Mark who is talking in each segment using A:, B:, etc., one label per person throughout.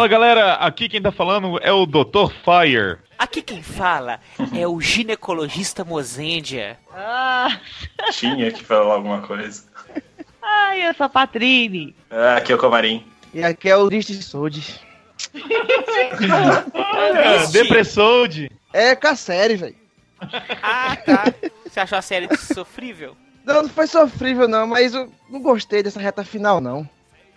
A: Fala galera, aqui quem tá falando é o Dr. Fire.
B: Aqui quem fala é o ginecologista Mozendia.
C: Ah,
D: Tinha que falar alguma coisa.
C: ai, eu sou a Patrine.
D: Ah, aqui é o Comarim.
E: E aqui é o Triste
B: Triste.
A: Depressode.
E: É com a série, velho.
B: Ah, tá. Você achou a série sofrível?
E: Não, não foi sofrível não, mas eu não gostei dessa reta final não.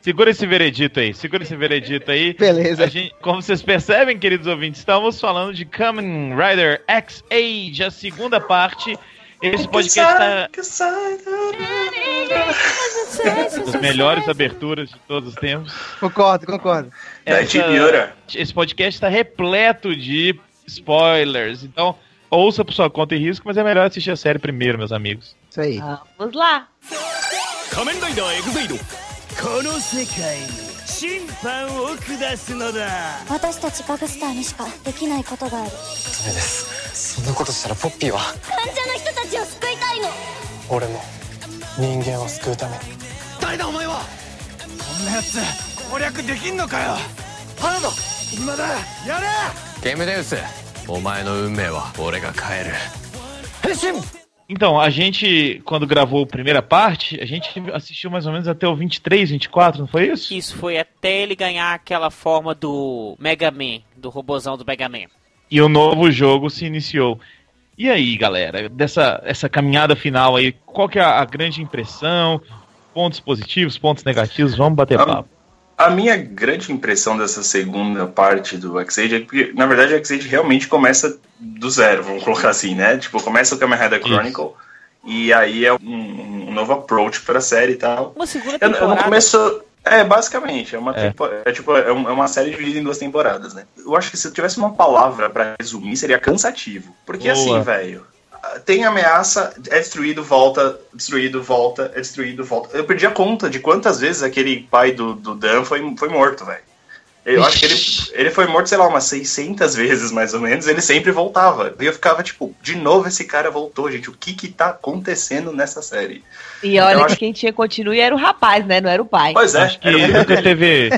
A: Segura esse veredito aí, segura esse veredito aí.
E: Beleza.
A: Gente, como vocês percebem, queridos ouvintes, estamos falando de Kamen Rider X-Age, a segunda parte. Esse podcast tá... As melhores aberturas de todos os tempos.
E: Concordo, concordo.
D: Essa,
A: esse podcast está repleto de spoilers, então ouça por sua conta e risco, mas é melhor assistir a série primeiro, meus amigos.
E: Isso aí.
C: Vamos lá.
F: Kamen Rider この世界に審判を下すのだ。
G: 私たちガグスターにしかできないことがある。
H: ダメです。そんなことしたらポッピーは。
G: 患者の人たちを救いたいの。
H: 俺も人間を救うために。
F: 誰だお前は。こんなやつ攻略できんのかよ。頼む。今だ。やれ。
I: ゲームデウス。お前の運命は俺が変える。
F: 変身
A: Então, a gente, quando gravou a primeira parte, a gente assistiu mais ou menos até o 23, 24, não foi isso?
B: Isso foi até ele ganhar aquela forma do Mega Man, do robozão do Mega Man.
A: E o novo jogo se iniciou. E aí, galera, dessa essa caminhada final aí, qual que é a, a grande impressão? Pontos positivos, pontos negativos? Vamos bater
D: Ah,
A: papo.
D: A minha grande impressão dessa segunda parte do X-Age é que, na verdade, o X-Age realmente começa do zero, vamos colocar assim, né? Tipo, começa o Kamen Rider Chronicle e aí é um, um novo approach pra série e tal.
B: Uma segunda
D: Eu, eu não
B: temporada.
D: começo. É, basicamente, é uma,
A: É.
D: tempo- é, tipo, é um- é uma série dividida em duas temporadas, né? Eu acho que se eu tivesse uma palavra pra resumir, seria cansativo. Porque
A: Boa.
D: assim, velho, tem ameaça, é destruído, volta, destruído, volta, é destruído, volta. Eu perdi a conta de quantas vezes aquele pai do, do Dan foi, foi morto, velho. Eu acho que ele, ele foi morto, sei lá, umas 600 vezes mais ou menos, ele sempre voltava. E eu ficava tipo, de novo esse cara voltou, gente, o que que tá acontecendo nessa série?
C: E olha que
D: acho-
C: quem tinha continue era o rapaz, né? Não era o pai.
D: Pois é,
A: Acho que
D: era um-
A: nunca teve.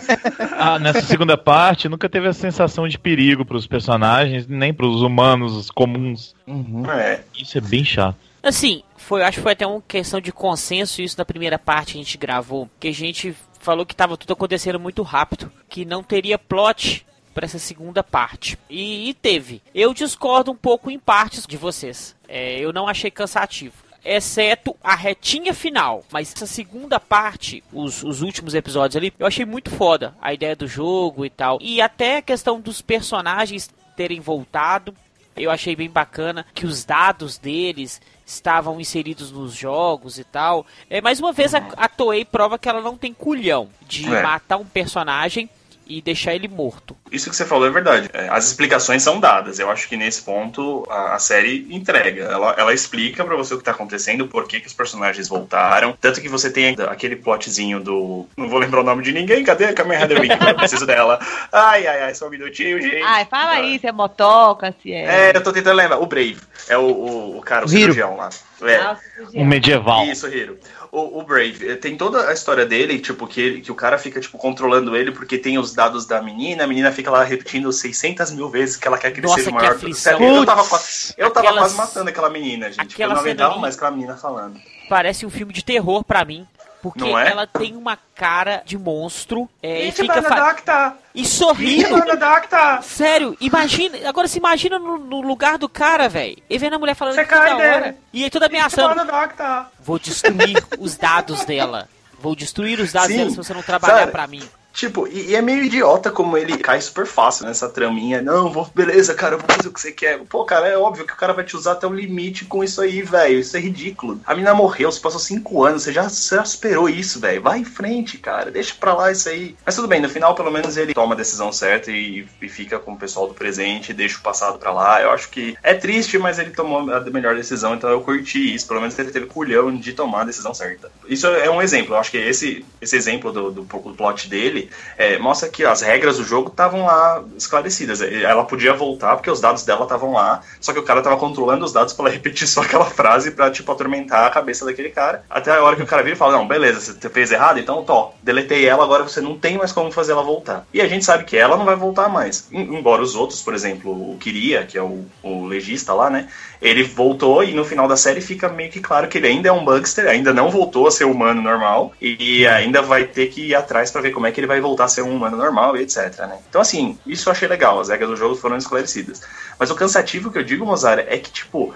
A: ah, nessa segunda parte, nunca teve a sensação de perigo pros personagens, nem pros humanos comuns.
E: Uhum.
D: é,
A: Isso é bem chato.
B: Assim, foi, acho que foi até uma questão de consenso isso na primeira parte que a gente gravou, que a gente falou que tava tudo acontecendo muito rápido, que não teria plot para essa segunda parte. E, e teve. Eu discordo um pouco em partes de vocês. É, eu não achei cansativo. Exceto a retinha final. Mas essa segunda parte, os, os últimos episódios ali, eu achei muito foda. A ideia do jogo e tal. E até a questão dos personagens terem voltado. Eu achei bem bacana que os dados deles estavam inseridos nos jogos e tal. É, mais uma vez, a, a Toei prova que ela não tem culhão de
D: É.
B: matar um personagem e deixar ele morto.
D: Isso que você falou é verdade. É, As explicações são dadas. Eu acho que nesse ponto a, a série entrega. Ela, ela explica pra você o que tá acontecendo, por que, que os personagens voltaram. Tanto que você tem aquele plotzinho do. Não vou lembrar o nome de ninguém. Cadê a Kamen Rider Wing? Eu preciso dela. Ai, ai, ai, só um minutinho, gente.
C: Ai, fala
D: Ai.
C: aí, se é motoca, se é.
D: É, eu tô tentando lembrar. O Brave. É o, o, o cara, o
E: Hiro.
D: cirurgião lá. É.
C: Ah,
A: Um medieval.
D: Isso, Hiro. O, o Brave, eh, tem toda a história dele, tipo, que, ele- que o cara fica, tipo, controlando ele porque tem os dados da menina, a menina fica lá repetindo 600 mil vezes que ela quer que ele
B: Nossa,
D: seja o
B: que
D: maior.
B: aflição.
D: Sério, eu tava, quase, eu tava
B: Aquelas-
D: quase matando aquela menina, gente. porque Eu
B: aquela
D: não aguentava mais aquela menina falando.
B: Parece um filme de terror pra mim. Porque
D: é?
B: ela tem uma cara de monstro é, e fica fa-
D: Benedicta!
B: E sorrindo.
D: Benedicta!
B: Sério, imagina. Agora se imagina no, no lugar do cara, velho. E vendo a mulher falando
D: Você
B: toda hora. E aí toda ameaçando.
D: Benedicta!
B: Vou destruir os dados dela. Vou destruir os dados
D: Sim,
B: dela se você não trabalhar pra mim.
D: Tipo, e, e é meio idiota como ele cai super fácil nessa traminha. Não, vou, beleza, cara, eu vou fazer o que você quer. Pô, cara, é óbvio que o cara vai te usar até o limite com isso aí, velho. Isso é ridículo. A menina morreu, você passou cinco anos, você já, você já isso, velho. Vai em frente, cara. Deixa pra lá isso aí. Mas tudo bem, no final, pelo menos, ele toma a decisão certa e, e fica com o pessoal do presente, deixa o passado pra lá. Eu acho que é triste, mas ele tomou a melhor decisão, então eu curti isso. Pelo menos ele teve culhão de tomar a decisão certa. Isso é um exemplo. Eu acho que esse, esse exemplo do, do, do plot dele é, mostra que as regras do jogo estavam lá esclarecidas. Ela podia voltar porque os dados dela estavam lá, só que o cara tava controlando os dados pra ela repetir só aquela frase pra, tipo, atormentar a cabeça daquele cara. Até a hora que o cara vira e fala, não, beleza, você fez errado, então, tó, deletei ela, agora você não tem mais como fazer ela voltar. E a gente sabe que ela não vai voltar mais. Embora os outros, por exemplo, o Kiria, que é o, o legista lá, né, ele voltou e no final da série fica meio que claro que ele ainda é um Bugster, ainda não voltou a ser humano normal e ainda vai ter que ir atrás para ver como é que ele vai voltar a ser um humano normal e etc, né? Então assim, isso eu achei legal, as regras do jogo foram esclarecidas. Mas o cansativo que eu digo, Mozart, é que tipo,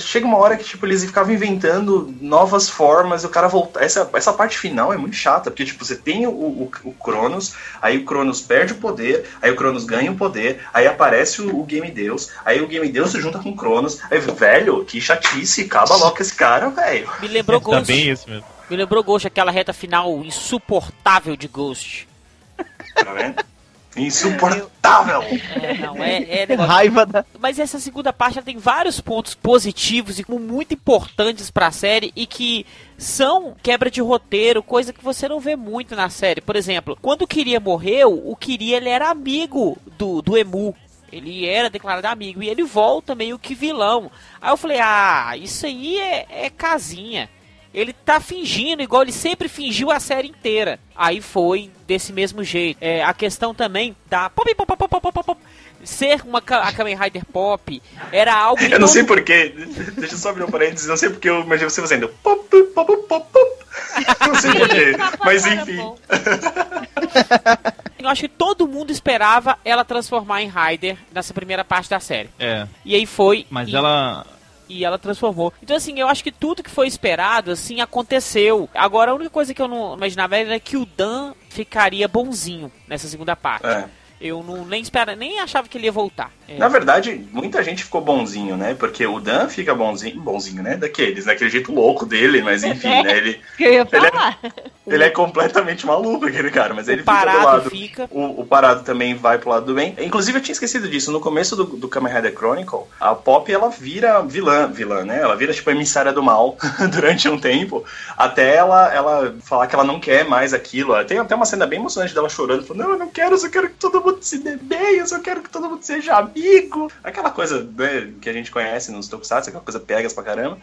D: chega uma hora que tipo eles ficavam inventando novas formas o cara voltar essa, essa parte final é muito chata porque tipo você tem o, o, o Cronos aí o Cronos perde o poder aí o Cronos ganha o poder aí aparece o, o Game Deus aí o Game Deus se junta com o Cronos aí velho que chatice acaba logo esse cara velho
B: Me lembrou
A: Tá
B: Ghost.
A: bem isso mesmo.
B: Me lembrou Ghost, aquela reta final insuportável de Ghost.
D: tá vendo insuportável
B: É, não, é, é negócio-
E: Raiva da.
B: Mas essa segunda parte ela tem vários pontos positivos e muito importantes pra série e que são quebra de roteiro, coisa que você não vê muito na série. Por exemplo, quando o Kiria morreu, o Kiria ele era amigo do, do Emu. Ele era declarado amigo e ele volta meio que vilão. Aí eu falei, ah, isso aí é, é casinha. Ele tá fingindo, igual ele sempre fingiu a série inteira. Aí foi desse mesmo jeito. É, a questão também da pop, pop, pop, pop, pop, pop, ser uma a Kamen Rider pop era algo.
D: eu não sei porquê deixa eu só abrir um parênteses não sei porque eu imaginei você fazendo pop pop pop pop não sei porquê mas enfim
B: Eu acho que todo mundo esperava ela transformar em Rider nessa primeira parte da série.
A: É,
B: E aí foi.
A: mas
B: e,
A: ela.
B: E ela transformou. Então, assim, eu acho que tudo que foi esperado, assim, aconteceu. Agora, a única coisa que eu não imaginava era que o Dan ficaria bonzinho nessa segunda parte.
D: É.
B: Eu não nem espera, nem achava que ele ia voltar. É.
D: Na verdade, muita gente ficou bonzinho, né? Porque o Dan fica bonzinho, bonzinho, né? Daqueles, daquele jeito louco dele, mas enfim, né? Ele,
C: Que eu ia
D: Ele é- ele é completamente maluco, aquele cara, mas ele
B: o
D: fica do
B: parado
D: lado.
B: fica.
D: O, o parado também vai pro lado do bem. Inclusive, eu tinha esquecido disso. No começo do, do Kamen Rider Chronicle, a Pop ela vira vilã, vilã, né? Ela vira tipo emissária do mal durante um tempo, até ela, ela falar que ela não quer mais aquilo. Tem até uma cena bem emocionante dela chorando, falando: Não, eu não quero, eu só quero que todo mundo se dê bem, eu só quero que todo mundo seja amigo. Aquela coisa né, que a gente conhece nos Tokusatsu, aquela coisa pegas pra caramba.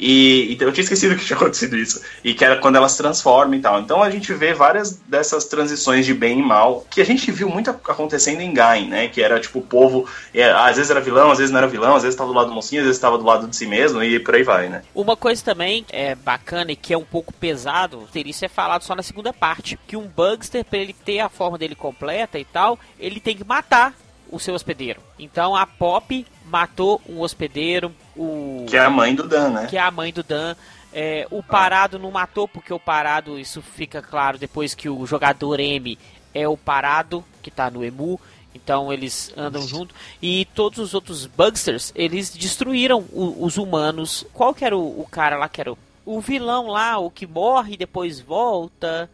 D: E então eu tinha esquecido que tinha acontecido isso. E que era quando ela se transforma e tal. Então a gente vê várias dessas transições de bem e mal, que a gente viu muito acontecendo em Gain, né? Que era tipo o povo, é, às vezes era vilão, às vezes não era vilão, às vezes estava do lado do mocinho, às vezes estava do lado de si mesmo, e por aí vai, né?
B: Uma coisa também é bacana e que é um pouco pesado, ter isso é falado só na segunda parte, que um Bugster, para ele ter a forma dele completa e tal, ele tem que matar o seu hospedeiro. Então a Pop matou um hospedeiro, o
D: Que é a mãe do Dan, né?
B: que é a mãe do Dan. É, o Parado não matou, porque o Parado, isso fica claro depois que o jogador M é o Parado, que tá no Emu. Então eles andam junto. E todos os outros Bugsters, eles destruíram o- os humanos. Qual que era o, o cara lá que era o, o vilão lá, o que morre e depois volta?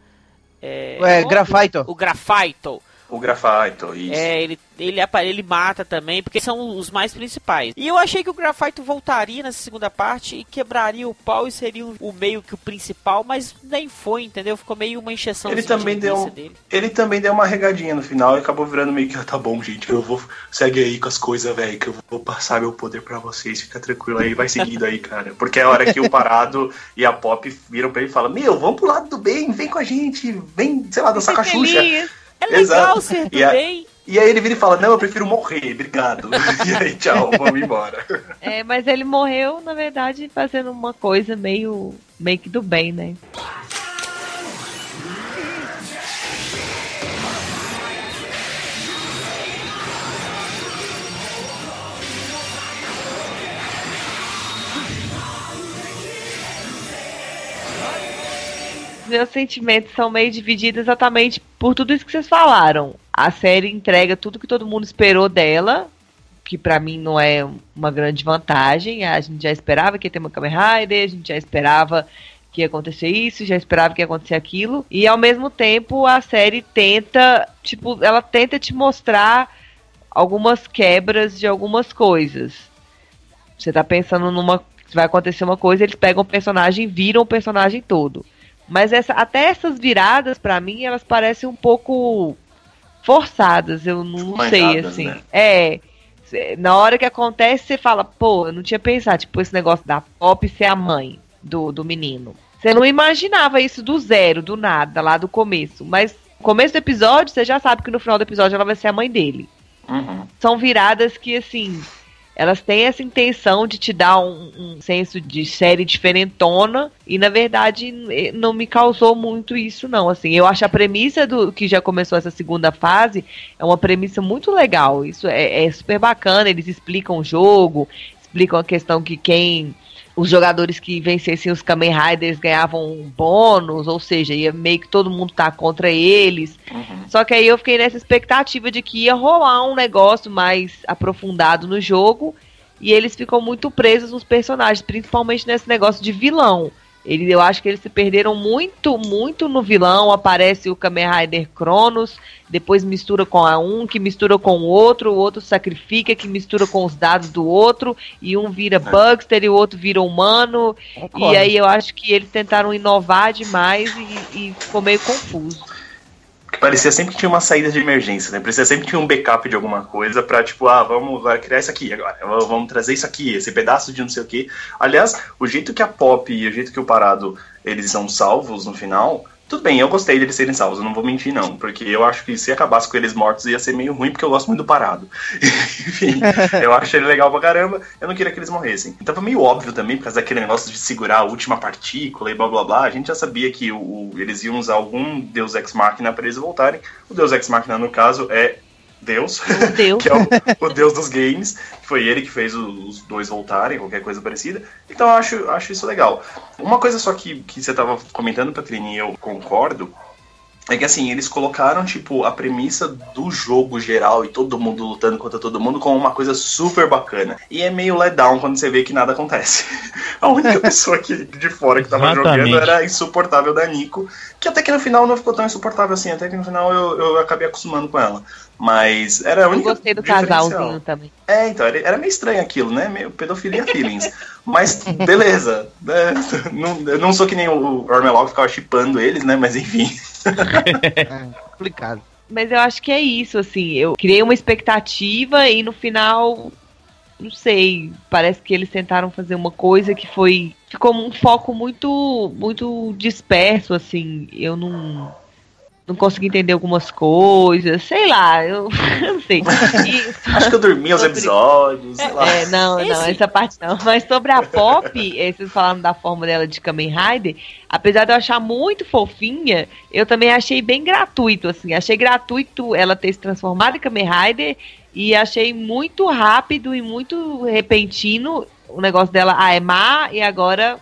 B: É,
E: É, Grafaito.
B: O Grafaito.
D: O Grafaito, isso.
B: É, ele, ele, ele mata também, porque são os mais principais. E eu achei que o Grafaito voltaria nessa segunda parte e quebraria o pau e seria o, meio que o principal, mas nem foi, entendeu? Ficou meio uma encheção
D: Ele também deu
B: dele.
D: Ele também deu uma regadinha no final e acabou virando meio que, "Ah, tá bom, gente, eu vou. Segue aí com as coisas, velho, que eu vou passar meu poder pra vocês, fica tranquilo aí, vai seguindo aí, cara. Porque é a hora que o Parado e a Pop viram pra ele e falam: Meu, vamos pro lado do bem, vem com a gente, vem, sei lá, dançar com a Xuxa.
C: Feliz.
B: É legal
D: Exato.
B: ser do
D: E a-
B: bem.
D: E aí ele vira e fala: Não, eu prefiro morrer, obrigado. e aí, tchau, vamos embora.
C: É, mas ele morreu, na verdade, fazendo uma coisa meio, meio que do bem, né? Meus sentimentos são meio divididos exatamente por tudo isso que vocês falaram. A série entrega tudo que todo mundo esperou dela, que pra mim não é uma grande vantagem. A gente já esperava que ia ter uma Kamen Rider, a gente já esperava que ia acontecer isso, já esperava que ia acontecer aquilo. E ao mesmo tempo a série tenta, tipo, ela tenta te mostrar algumas quebras de algumas coisas. Você tá pensando numa. Vai acontecer uma coisa, eles pegam o personagem viram o personagem todo. Mas essa, até essas viradas, pra mim, elas parecem um pouco forçadas. Eu não sei, assim.
D: né?
C: É. cê- Na hora que acontece, você fala, pô, eu não tinha pensado, tipo, esse negócio da Pop ser a mãe do, do menino. Você não imaginava isso do zero, do nada, lá do começo. Mas no começo do episódio, você já sabe que no final do episódio ela vai ser a mãe dele
D: Uhum.
C: são viradas que, assim, elas têm essa intenção de te dar um, um senso de série diferentona e, na verdade, não me causou muito isso, não. Assim, eu acho a premissa do que já começou essa segunda fase é uma premissa muito legal. Isso é, é super bacana, eles explicam o jogo, explicam a questão que quem os jogadores que vencessem os Kamen Riders ganhavam um bônus, ou seja, ia meio que todo mundo tá contra eles.
D: Uhum.
C: Só que aí eu fiquei nessa expectativa de que ia rolar um negócio mais aprofundado no jogo e eles ficam muito presos nos personagens, principalmente nesse negócio de vilão. Ele, eu acho que eles se perderam muito, muito no vilão. Aparece o Kamen Rider Cronos, depois mistura com a um, que mistura com o outro, o outro sacrifica, que mistura com os dados do outro, e um vira Bugster e o outro vira humano.
E: Concordo.
C: E aí eu acho que eles tentaram inovar demais e, e ficou meio confuso.
D: Que parecia sempre que tinha uma saída de emergência, né? Parecia sempre que tinha um backup de alguma coisa pra, tipo, ah, vamos agora criar isso aqui agora. Vamos trazer isso aqui, esse pedaço de não sei o quê. Aliás, o jeito que a Pop e o jeito que o Parado eles são salvos no final. Tudo bem, eu gostei deles serem salvos, eu não vou mentir, não. Porque eu acho que se acabasse com eles mortos ia ser meio ruim, porque eu gosto muito do parado. Enfim, eu acho ele legal pra caramba, eu não queria que eles morressem. Então foi meio óbvio também, por causa daquele negócio de segurar a última partícula e blá blá blá. A gente já sabia que o, o- eles iam usar algum Deus Ex Machina pra eles voltarem. O Deus Ex Machina, no caso, é Deus,
C: Deus.
D: que é o, o Deus dos games. que Foi ele que fez os dois voltarem, qualquer coisa parecida. Então eu acho, acho isso legal. Uma coisa só que, que você tava comentando, Patrini, e eu concordo, é que assim, eles colocaram, tipo, a premissa do jogo geral e todo mundo lutando contra todo mundo como uma coisa super bacana. E é meio let down quando você vê que nada acontece. A única pessoa que, de fora que tava
A: Exatamente.
D: jogando era a insuportável da Nico, que até que no final não ficou tão insuportável assim, até que no final eu, eu acabei acostumando com ela. Mas era a
C: Eu
D: única.
C: gostei do casalzinho também.
D: É, então, era, era meio estranho aquilo, né? Meio pedofilia feelings. Mas, beleza. né? Não, eu não sou que nem o Ormelog ficava chipando eles, né? Mas enfim.
E: É, complicado.
C: Mas eu acho que é isso, assim. Eu criei uma expectativa e no final, não sei, parece que eles tentaram fazer uma coisa que foi. Ficou um foco muito, muito disperso, assim. Eu não. Não consegui entender algumas coisas, sei lá, eu não sei. E
D: Acho que eu dormi os episódios, sei lá.
C: É, não, não,
B: Esse-
C: essa parte não. Mas sobre a Pop, eh, vocês falaram da forma dela de Kamen Rider, apesar de eu achar muito fofinha, eu também achei bem gratuito, assim. Achei gratuito ela ter se transformado em Kamen Rider e achei muito rápido e muito repentino o negócio dela, ah, é má e agora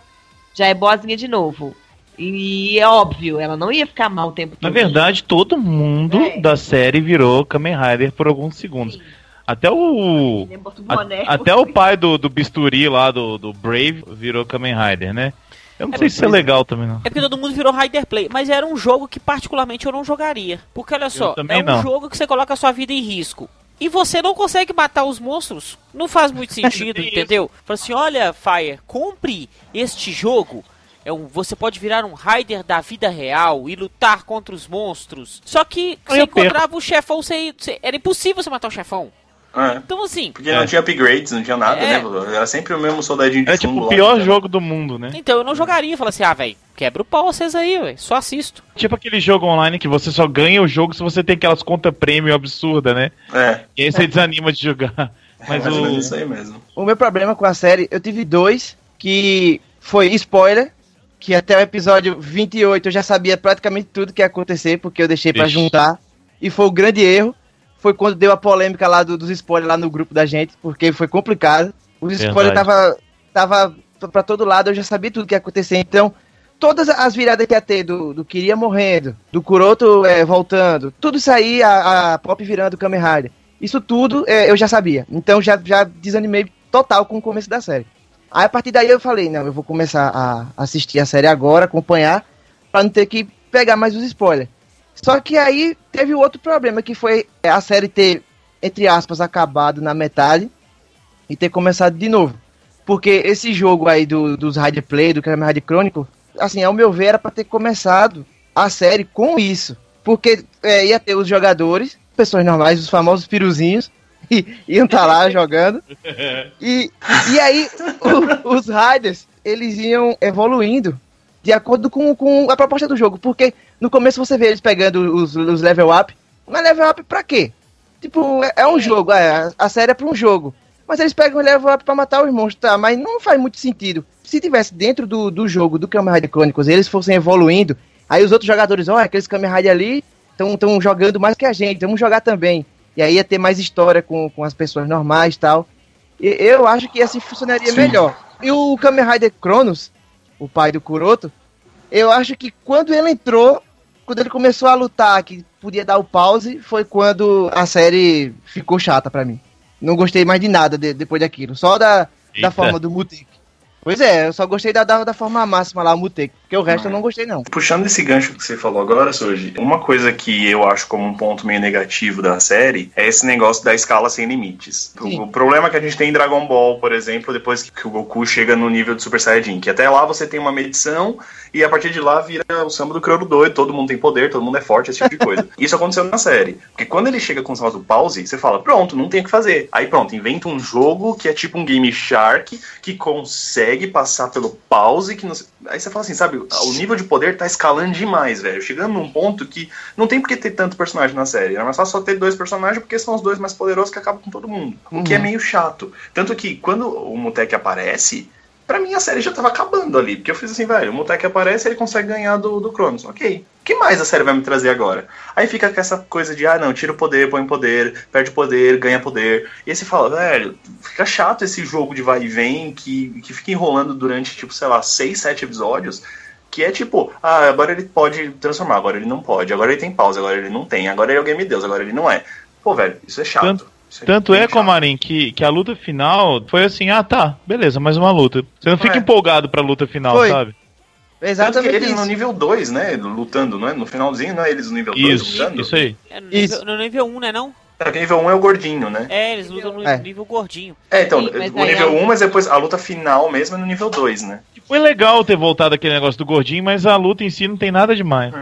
C: já é boazinha de novo. E é óbvio, ela não ia ficar mal o tempo
A: Na
C: todo.
A: verdade, todo mundo
C: É.
A: da série virou Kamen Rider por alguns segundos. Até o. A- até o pai do, do bisturi lá, do, do Brave, virou Kamen Rider, né? Eu não
B: É,
A: sei se isso é legal também, não.
B: É porque todo mundo virou Rider Play, mas era um jogo que particularmente eu não jogaria. Porque olha só, é um
A: não.
B: jogo que você coloca a sua vida em risco. E você não consegue matar os monstros. Não faz muito sentido, entendeu? Fala assim, olha, Fire, compre este jogo. É um, você pode virar um Rider da vida real e lutar contra os monstros. Só que você
A: eu perco.
B: encontrava o chefão, você, você- era impossível você matar o chefão.
D: É.
B: Então assim,
D: Porque não tinha upgrades, não tinha nada,
B: É.
D: né? Era sempre o mesmo soldadinho de
A: Era
D: fundo
A: tipo o
D: lá,
A: pior
D: né?
A: jogo do mundo, né?
B: então eu não jogaria. Fala assim, ah, velho, quebra o pau vocês aí, ué, só assisto.
A: Tipo aquele jogo online que você só ganha o jogo se você tem aquelas contas premium absurda, né?
D: É,
A: E aí você desanima de jogar. Mas
D: mais ou menos
A: o.
D: isso aí mesmo.
E: O meu problema com a série, eu tive dois, que foi spoiler, que até o episódio 28 eu já sabia praticamente tudo que ia acontecer, porque eu deixei pra
A: Vixe.
E: juntar. E foi o grande erro. Foi quando deu a polêmica lá do- dos spoilers lá no grupo da gente, porque foi complicado. Os spoilers tava, tava pra todo lado, eu já sabia tudo que ia acontecer. Então, todas as viradas que ia ter do, do Kiria morrendo, do Kuroto é, voltando, tudo isso aí, a, a Pop virando Kamen Rider. Isso tudo é, eu já sabia. Então já, já desanimei total com o começo da série. Aí a partir daí eu falei, não, eu vou começar a assistir a série agora, acompanhar, pra não ter que pegar mais os spoilers. Só que aí teve outro problema, que foi a série ter, entre aspas, acabado na metade e ter começado de novo. Porque esse jogo aí do, dos Rider Play, do Kamen Rider Chronicle, assim, ao meu ver, era pra ter começado a série com isso. Porque é, ia ter os jogadores, pessoas normais, os famosos piruzinhos, e iam estar lá jogando. E, e aí, o- os Riders, eles iam evoluindo de acordo com, com a proposta do jogo. Porque no começo você vê eles pegando os, os level up. Mas level up pra quê? Tipo, é, é um jogo, é, a, série é pra um jogo. Mas eles pegam o level up pra matar os monstros, tá? Mas não faz muito sentido. Se tivesse dentro do, do jogo do Kamen Rider Chronicles, eles fossem evoluindo, aí os outros jogadores, ó, aqueles Kamen Rider ali estão jogando mais que a gente, vamos jogar também. E aí ia ter mais história com, com as pessoas normais e tal. E eu acho que assim funcionaria
D: Sim.
E: melhor. E o Kamen Rider Cronos, o pai do Kuroto, eu acho que quando ele entrou, quando ele começou a lutar, que podia dar o pause, foi quando a série ficou chata pra mim. Não gostei mais de nada de- depois daquilo. Só da, da forma do Mutek. Pois é, eu só gostei da, da, da forma máxima lá, o Mutek. Porque o resto eu não gostei, não.
D: Puxando esse gancho que você falou agora, Soji, uma coisa que eu acho como um ponto meio negativo da série é esse negócio da escala sem limites.
E: Sim.
D: O, problema que a gente tem em Dragon Ball, por exemplo, depois que, o Goku chega no nível de Super Saiyajin, que até lá você tem uma medição e a partir de lá vira o samba do Crono doido, todo mundo tem poder, todo mundo é forte, esse tipo de coisa. Isso aconteceu na série. Porque quando ele chega com o do pause, você fala, pronto, não tem o que fazer. Aí pronto, inventa um jogo que é tipo um Game Shark, que consegue passar pelo pause, que não Aí você fala assim, sabe, o nível de poder tá escalando demais, velho. Chegando num ponto que não tem por que ter tanto personagem na série. Era mais fácil só ter dois personagens, porque são os dois mais poderosos que acabam com todo mundo. O que é meio chato. Tanto que quando o Mutek aparece, pra mim a série já tava acabando ali. Porque eu fiz assim, velho, o Mutek aparece e ele consegue ganhar do, do Cronos. Ok. O que mais a série vai me trazer agora? Aí fica com essa coisa de, ah, não, tira o poder, põe poder, perde poder, ganha poder. E aí você fala, velho, fica chato esse jogo de vai e vem que, que fica enrolando durante, tipo, sei lá, seis, sete episódios. Que é tipo, ah, agora ele pode transformar, agora ele não pode, agora ele tem pausa, agora ele não tem, agora ele é o Game Deus, agora ele não é. Pô, velho, isso é chato.
A: Tanto-
D: Isso
A: Tanto é,
D: chato.
A: Comarim, que, que a luta final foi assim, ah tá, beleza, mais uma luta. Você não fica
D: É.
A: empolgado pra luta final,
E: Foi.
A: sabe?
D: Tanto que
E: Exatamente
D: eles
E: isso.
D: no nível 2, né, lutando, não é? No finalzinho, não é eles no nível 2
A: Isso,
D: lutando?
A: isso aí.
B: É no
E: Isso.
B: nível, no nível 1, né não?
D: É, que nível 1 um é o gordinho, né?
B: É, eles lutam no
E: É.
B: nível gordinho.
D: É, então,
C: Sim,
D: o nível
C: é-
D: 1, um, mas depois a luta final mesmo é no nível 2, né?
A: Foi legal ter voltado aquele negócio do gordinho, mas a luta em si não tem nada demais.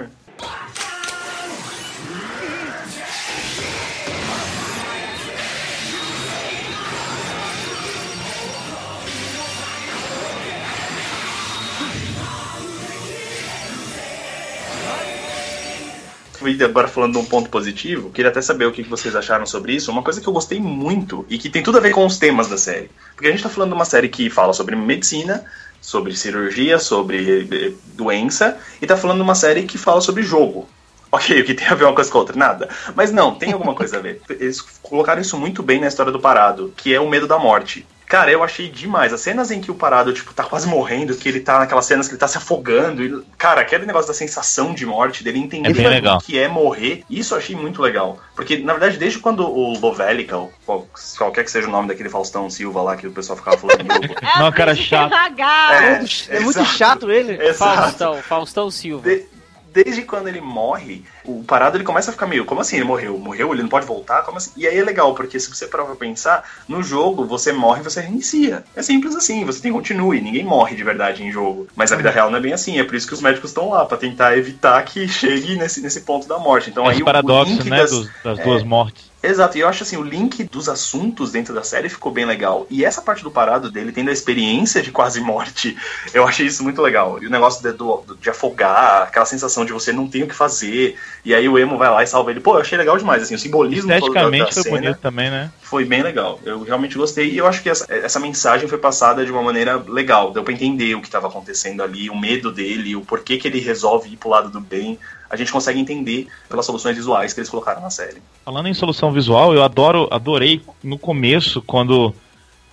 D: E agora falando de um ponto positivo, queria até saber o que vocês acharam sobre isso. Uma coisa que eu gostei muito e que tem tudo a ver com os temas da série. Porque a gente tá falando de uma série que fala sobre medicina, sobre cirurgia, sobre eh, doença, e tá falando de uma série que fala sobre jogo. Ok, o que tem a ver uma coisa com a outra? Nada. Mas não, tem alguma coisa a ver. Eles colocaram isso muito bem na história do Parado, que é o medo da morte. Cara, eu achei demais. As cenas em que o Parado, tipo, tá quase morrendo, que ele tá naquelas cenas que ele tá se afogando. E, cara, aquele negócio da sensação de morte, dele entender
A: É bem
D: o que é morrer, isso eu achei muito legal. Porque, na verdade, desde quando o Lovelica, ou qual- qualquer que seja o nome daquele Faustão Silva lá, que o pessoal ficava falando no grupo.
A: Não, cara chato.
C: Devagar.
E: É, é muito
D: exato.
E: chato ele.
D: Exato.
B: Faustão, Faustão Silva.
D: De- desde quando ele morre, o parado ele começa a ficar meio, como assim ele morreu? Morreu? Ele não pode voltar? Como assim? E aí é legal, porque se você parar pra pensar, no jogo você morre e você reinicia. É simples assim, você tem continue, ninguém morre de verdade em jogo. Mas a vida real não é bem assim, é por isso que os médicos estão lá, pra tentar evitar que chegue nesse, nesse ponto da morte. Então aí
A: Esse
D: o- o
A: paradoxo,
D: link
A: né,
D: das-
A: das duas mortes.
D: Exato, e eu acho assim, o link dos assuntos dentro da série ficou bem legal. E essa parte do parado dele, tendo a experiência de quase morte, eu achei isso muito legal. E o negócio de, do- de afogar, aquela sensação de você não tem o que fazer, e aí o emo vai lá e salva ele. Pô, eu achei legal demais, assim, o simbolismo todo da- da
A: Esteticamente foi
D: cena
A: bonito também, né?
D: foi bem legal. Eu realmente gostei e eu acho que essa, essa mensagem foi passada de uma maneira legal. Deu pra entender o que estava acontecendo ali, o medo dele, o porquê que ele resolve ir pro lado do bem. A gente consegue entender pelas soluções visuais que eles colocaram na série.
A: Falando em solução visual, eu adoro, adorei no começo, quando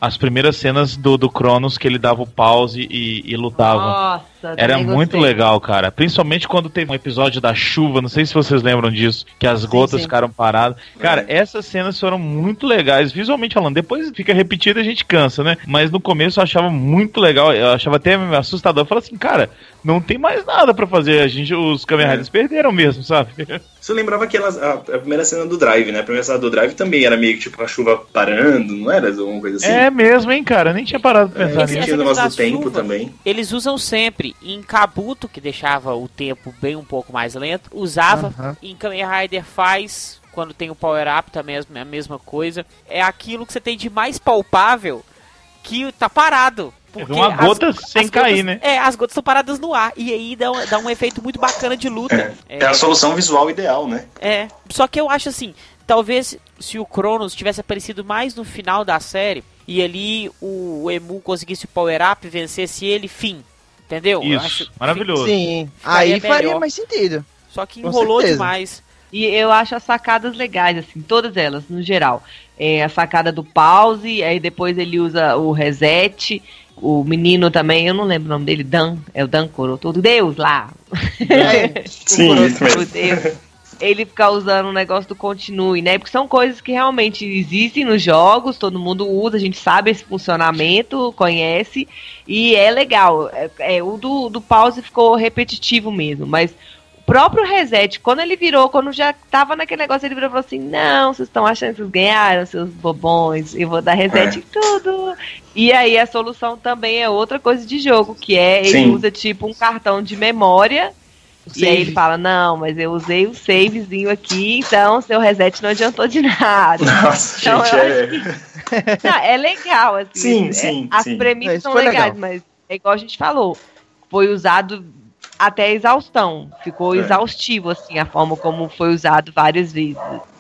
A: as primeiras cenas do, do Cronos que ele dava o pause e, e lutava.
C: Nossa,
A: Era muito
C: gostei.
A: legal, cara. Principalmente quando teve um episódio da chuva, não sei se vocês lembram disso, que as gotas
E: sim.
A: ficaram paradas. Cara, essas cenas foram muito legais, visualmente falando. Depois fica repetido e a gente cansa, né? Mas no começo eu achava muito legal, eu achava até assustador. Eu falava assim, cara, não tem mais nada pra fazer. A gente, os Kamen Riders perderam mesmo, sabe?
D: Você lembrava aquela a, a primeira cena do Drive, né? A primeira cena do Drive também era meio que tipo a chuva parando, não era alguma coisa assim?
A: É mesmo, hein, cara? Eu nem tinha parado pra pensar
D: É,
A: nisso.
D: tinha negócio do tempo
B: chuva,
D: também.
B: Eles usam sempre em Kabuto, que deixava o tempo bem um pouco mais lento, usava
E: Aham.
B: em Kamen Rider faz quando tem o power up tá mesmo, é a mesma coisa. É aquilo que você tem de mais palpável que tá parado. Porque
A: uma
B: as-
A: gota sem
B: as
A: cair,
B: gotas-
A: né?
B: É, as gotas estão paradas no ar. E aí dá um, dá um efeito muito bacana de luta.
D: É a solução visual ideal, né?
B: É, só que eu acho assim, talvez se o Cronos tivesse aparecido mais no final da série e ali o Emu conseguisse o power up, vencesse ele, fim. Entendeu? Eu
A: Isso,
B: acho-
A: maravilhoso.
E: Sim,
B: Ficaria
E: aí faria
B: melhor.
E: mais sentido.
B: Só que enrolou demais.
C: E eu acho as sacadas legais, assim, todas elas, no geral. É a sacada do pause, aí depois ele usa o reset. O menino também, eu não lembro o nome dele, Dan, é o Dan Coroto, o Deus lá.
E: É,
D: Sim,
C: Coroto,
D: isso mesmo.
C: o Deus. Ele ficar usando o negócio do continue, né? Porque são coisas que realmente existem nos jogos, todo mundo usa, a gente sabe esse funcionamento, conhece, e é legal. É, é, o do, do pause ficou repetitivo mesmo, mas o próprio reset, quando ele virou, quando já tava naquele negócio, ele virou e falou assim: Não, vocês estão achando que vocês ganharam, seus bobões, eu vou dar reset
D: É.
C: em tudo. E aí a solução também é outra coisa de jogo, que é ele
D: Sim.
C: usa tipo um cartão de memória. E aí ele fala, não, mas eu usei o savezinho aqui, então seu reset não adiantou de nada.
D: Nossa,
C: Então,
D: gente,
C: eu
D: é.
C: Não, é legal, assim.
D: Sim,
C: é-
D: sim,
C: As
D: sim.
C: premissas
E: Isso
C: são legais,
E: legal.
C: mas é igual a gente falou. Foi usado até a exaustão. Ficou
D: É.
C: exaustivo, assim, a forma como foi usado várias vezes.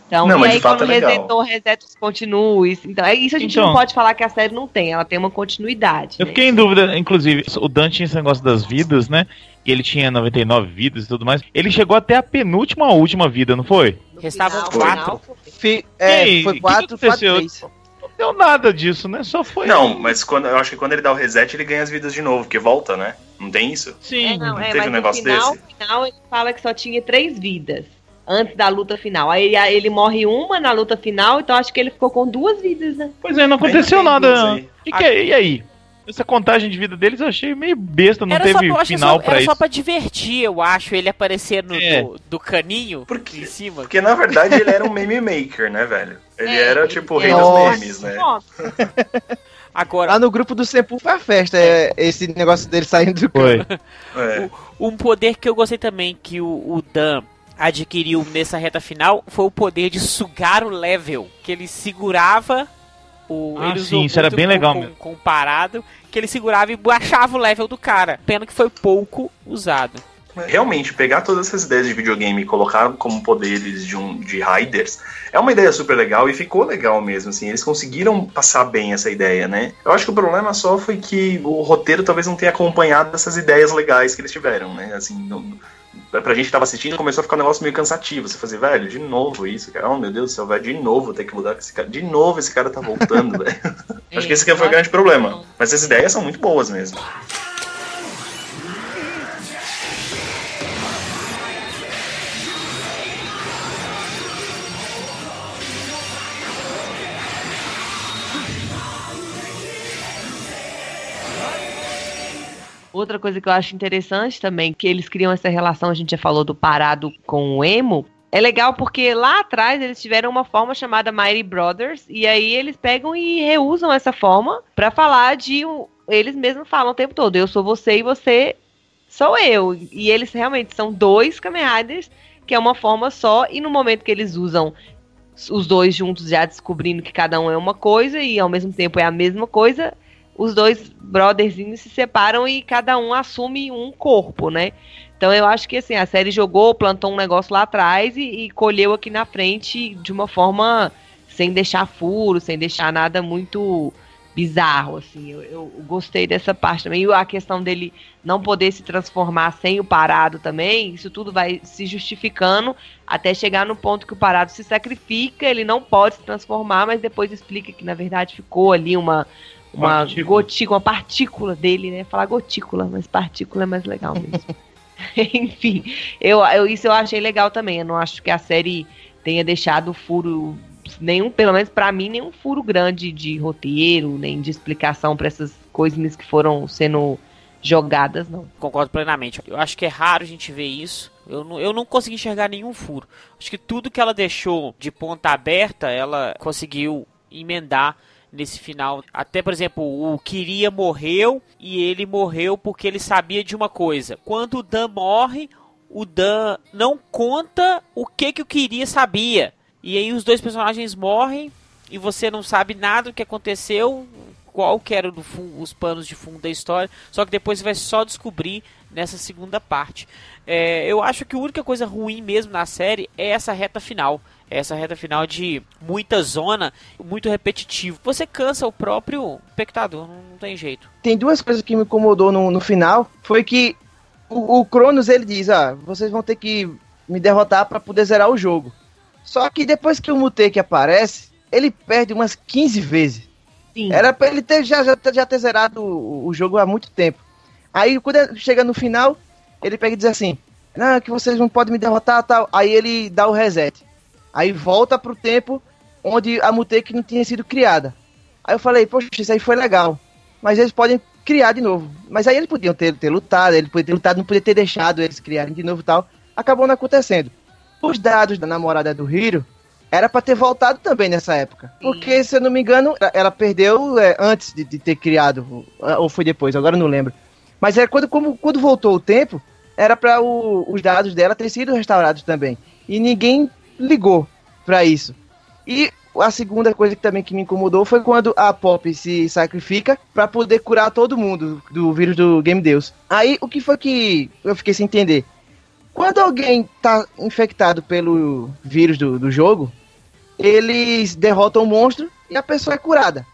C: Então,
D: Não,
C: e aí quando
D: é
C: resetou, reseta os continues. Então, é isso a gente
A: Então.
C: não pode falar que a série não tem, ela tem uma continuidade.
A: Eu
C: né?
A: fiquei em dúvida, inclusive, o Dan tinha esse negócio das vidas, né? E ele tinha 99 vidas e tudo mais. Ele chegou até a penúltima ou última vida, não foi?
B: Restavam quatro.
C: final,
E: Fi- é,
A: E aí,
E: foi
A: que que
E: 4, 4,
A: aconteceu?
E: 3.
A: Não deu nada disso, né? Só foi.
D: Não, mas quando, eu acho que quando ele dá o reset, ele ganha as vidas de novo, porque volta, né? Não tem isso?
A: Sim.
C: É, não, é,
D: teve
C: mas
D: um negócio
C: no final,
D: desse?
C: final ele fala que só tinha três vidas antes da luta final. Aí ele morre uma na luta final, então acho que ele ficou com duas vidas, né?
A: Pois é, não aconteceu
D: duas
A: nada.
D: aí.
A: Que- e aí? Essa contagem de vida deles eu achei meio besta, não
B: era
A: teve final
B: só,
A: pra
B: era
A: isso.
B: só pra divertir, eu acho, ele aparecer no,
A: É.
B: do, do caninho
D: Por quê?
B: em cima.
D: Porque na verdade ele era um meme maker, né, velho? Ele
C: É,
D: era tipo o rei dos memes, né?
B: Agora,
E: Lá no grupo do Sempu foi a festa, é, esse negócio dele saindo do
A: Foi.
D: É.
B: um poder que eu gostei também que o, o Dan adquiriu nessa reta final foi o poder de sugar o level. Que ele segurava o.
A: Ah,
B: ele
A: sim, isso era bem
B: com-
A: legal
B: com,
A: mesmo.
B: Comparado, que ele segurava e baixava o level do cara. Pena que foi pouco usado.
D: Realmente, pegar todas essas ideias de videogame e colocar como poderes de, um, de Riders é uma ideia super legal e ficou legal mesmo, assim. Eles conseguiram passar bem essa ideia, né? Eu acho que o problema só foi que o roteiro talvez não tenha acompanhado essas ideias legais que eles tiveram, né? Assim, não, pra gente que tava assistindo, começou a ficar um negócio meio cansativo. Você fazer, velho, de novo isso, cara. Oh, meu Deus do céu, vai de novo ter que com esse cara. De novo esse cara tá voltando, velho. Acho que esse que foi o grande problema. Mas as ideias são muito boas mesmo.
C: Outra coisa que eu acho interessante também, que eles criam essa relação, a gente já falou do parado com o emo. É legal porque lá atrás eles tiveram uma forma chamada Mighty Brothers, e aí eles pegam e reusam essa forma pra falar de. um- eles mesmos falam o tempo todo: eu sou você e você sou eu. E eles realmente são dois Kamen Riders, que é uma forma só, e no momento que eles usam os dois juntos, já descobrindo que cada um é uma coisa e ao mesmo tempo é a mesma coisa, os dois brotherzinhos se separam e cada um assume um corpo, né? Então eu acho que assim, a série jogou, plantou um negócio lá atrás e, e colheu aqui na frente de uma forma sem deixar furo, sem deixar nada muito bizarro, assim. Eu, eu gostei dessa parte também. E a questão dele não poder se transformar sem o parado também, isso tudo vai se justificando até chegar no ponto que o parado se sacrifica, ele não pode se transformar, mas depois explica que na verdade ficou ali uma uma
A: Partícula.
C: gotícula, uma partícula dele, né? Falar gotícula, mas partícula é mais legal mesmo. Enfim, eu, eu, isso eu achei legal também. Eu não acho que a série tenha deixado furo nenhum, pelo menos pra mim, nenhum furo grande de roteiro, nem de explicação pra essas coisinhas que foram sendo jogadas, não.
B: Concordo plenamente. Eu acho que é raro a gente ver isso. Eu não, eu não consegui enxergar nenhum furo. Acho que tudo que ela deixou de ponta aberta, ela conseguiu emendar nesse final. Até, por exemplo, o Queria morreu e ele morreu porque ele sabia de uma coisa. Quando o Dan morre, o Dan não conta o que, que o Queria sabia. E aí os dois personagens morrem e você não sabe nada do que aconteceu, qual que era os panos de fundo da história, só que depois você vai só descobrir nessa segunda parte. É, eu acho que a única coisa ruim mesmo na série é essa reta final. Essa reta final de muita zona, muito repetitivo. Você cansa o próprio espectador, não, tem jeito.
E: Tem duas coisas que me incomodou no, no final. Foi que o, o Cronos ele diz: Ah, vocês vão ter que me derrotar para poder zerar o jogo. Só que depois que o Muteki aparece, ele perde umas 15 vezes. Sim. Era pra ele ter, já, já, já ter zerado o, o jogo há muito tempo. Aí quando chega no final, ele pega e diz assim: Não, que vocês não podem me derrotar tal. Aí ele dá o reset. Aí volta pro tempo onde a Muteki não tinha sido criada. Aí eu falei, poxa, isso aí foi legal. Mas eles podem criar de novo. Mas aí eles podiam ter, ter lutado, ele podia ter lutado, não podia ter deixado eles criarem de novo e tal. Acabou não acontecendo. Os dados da namorada do Hiro era para ter voltado também nessa época. Porque, se eu não me engano, ela perdeu é, antes de, de, ter criado, ou foi depois, agora não lembro. Mas é quando, como, quando voltou o tempo, era para os dados dela ter sido restaurados também. E ninguém ligou para isso. E a segunda coisa que também que me incomodou foi quando a Pop se sacrifica para poder curar todo mundo do vírus do Game Deus. Aí o que foi que eu fiquei sem entender? Quando alguém tá infectado pelo vírus do, do jogo, eles derrotam o monstro e a pessoa é curada.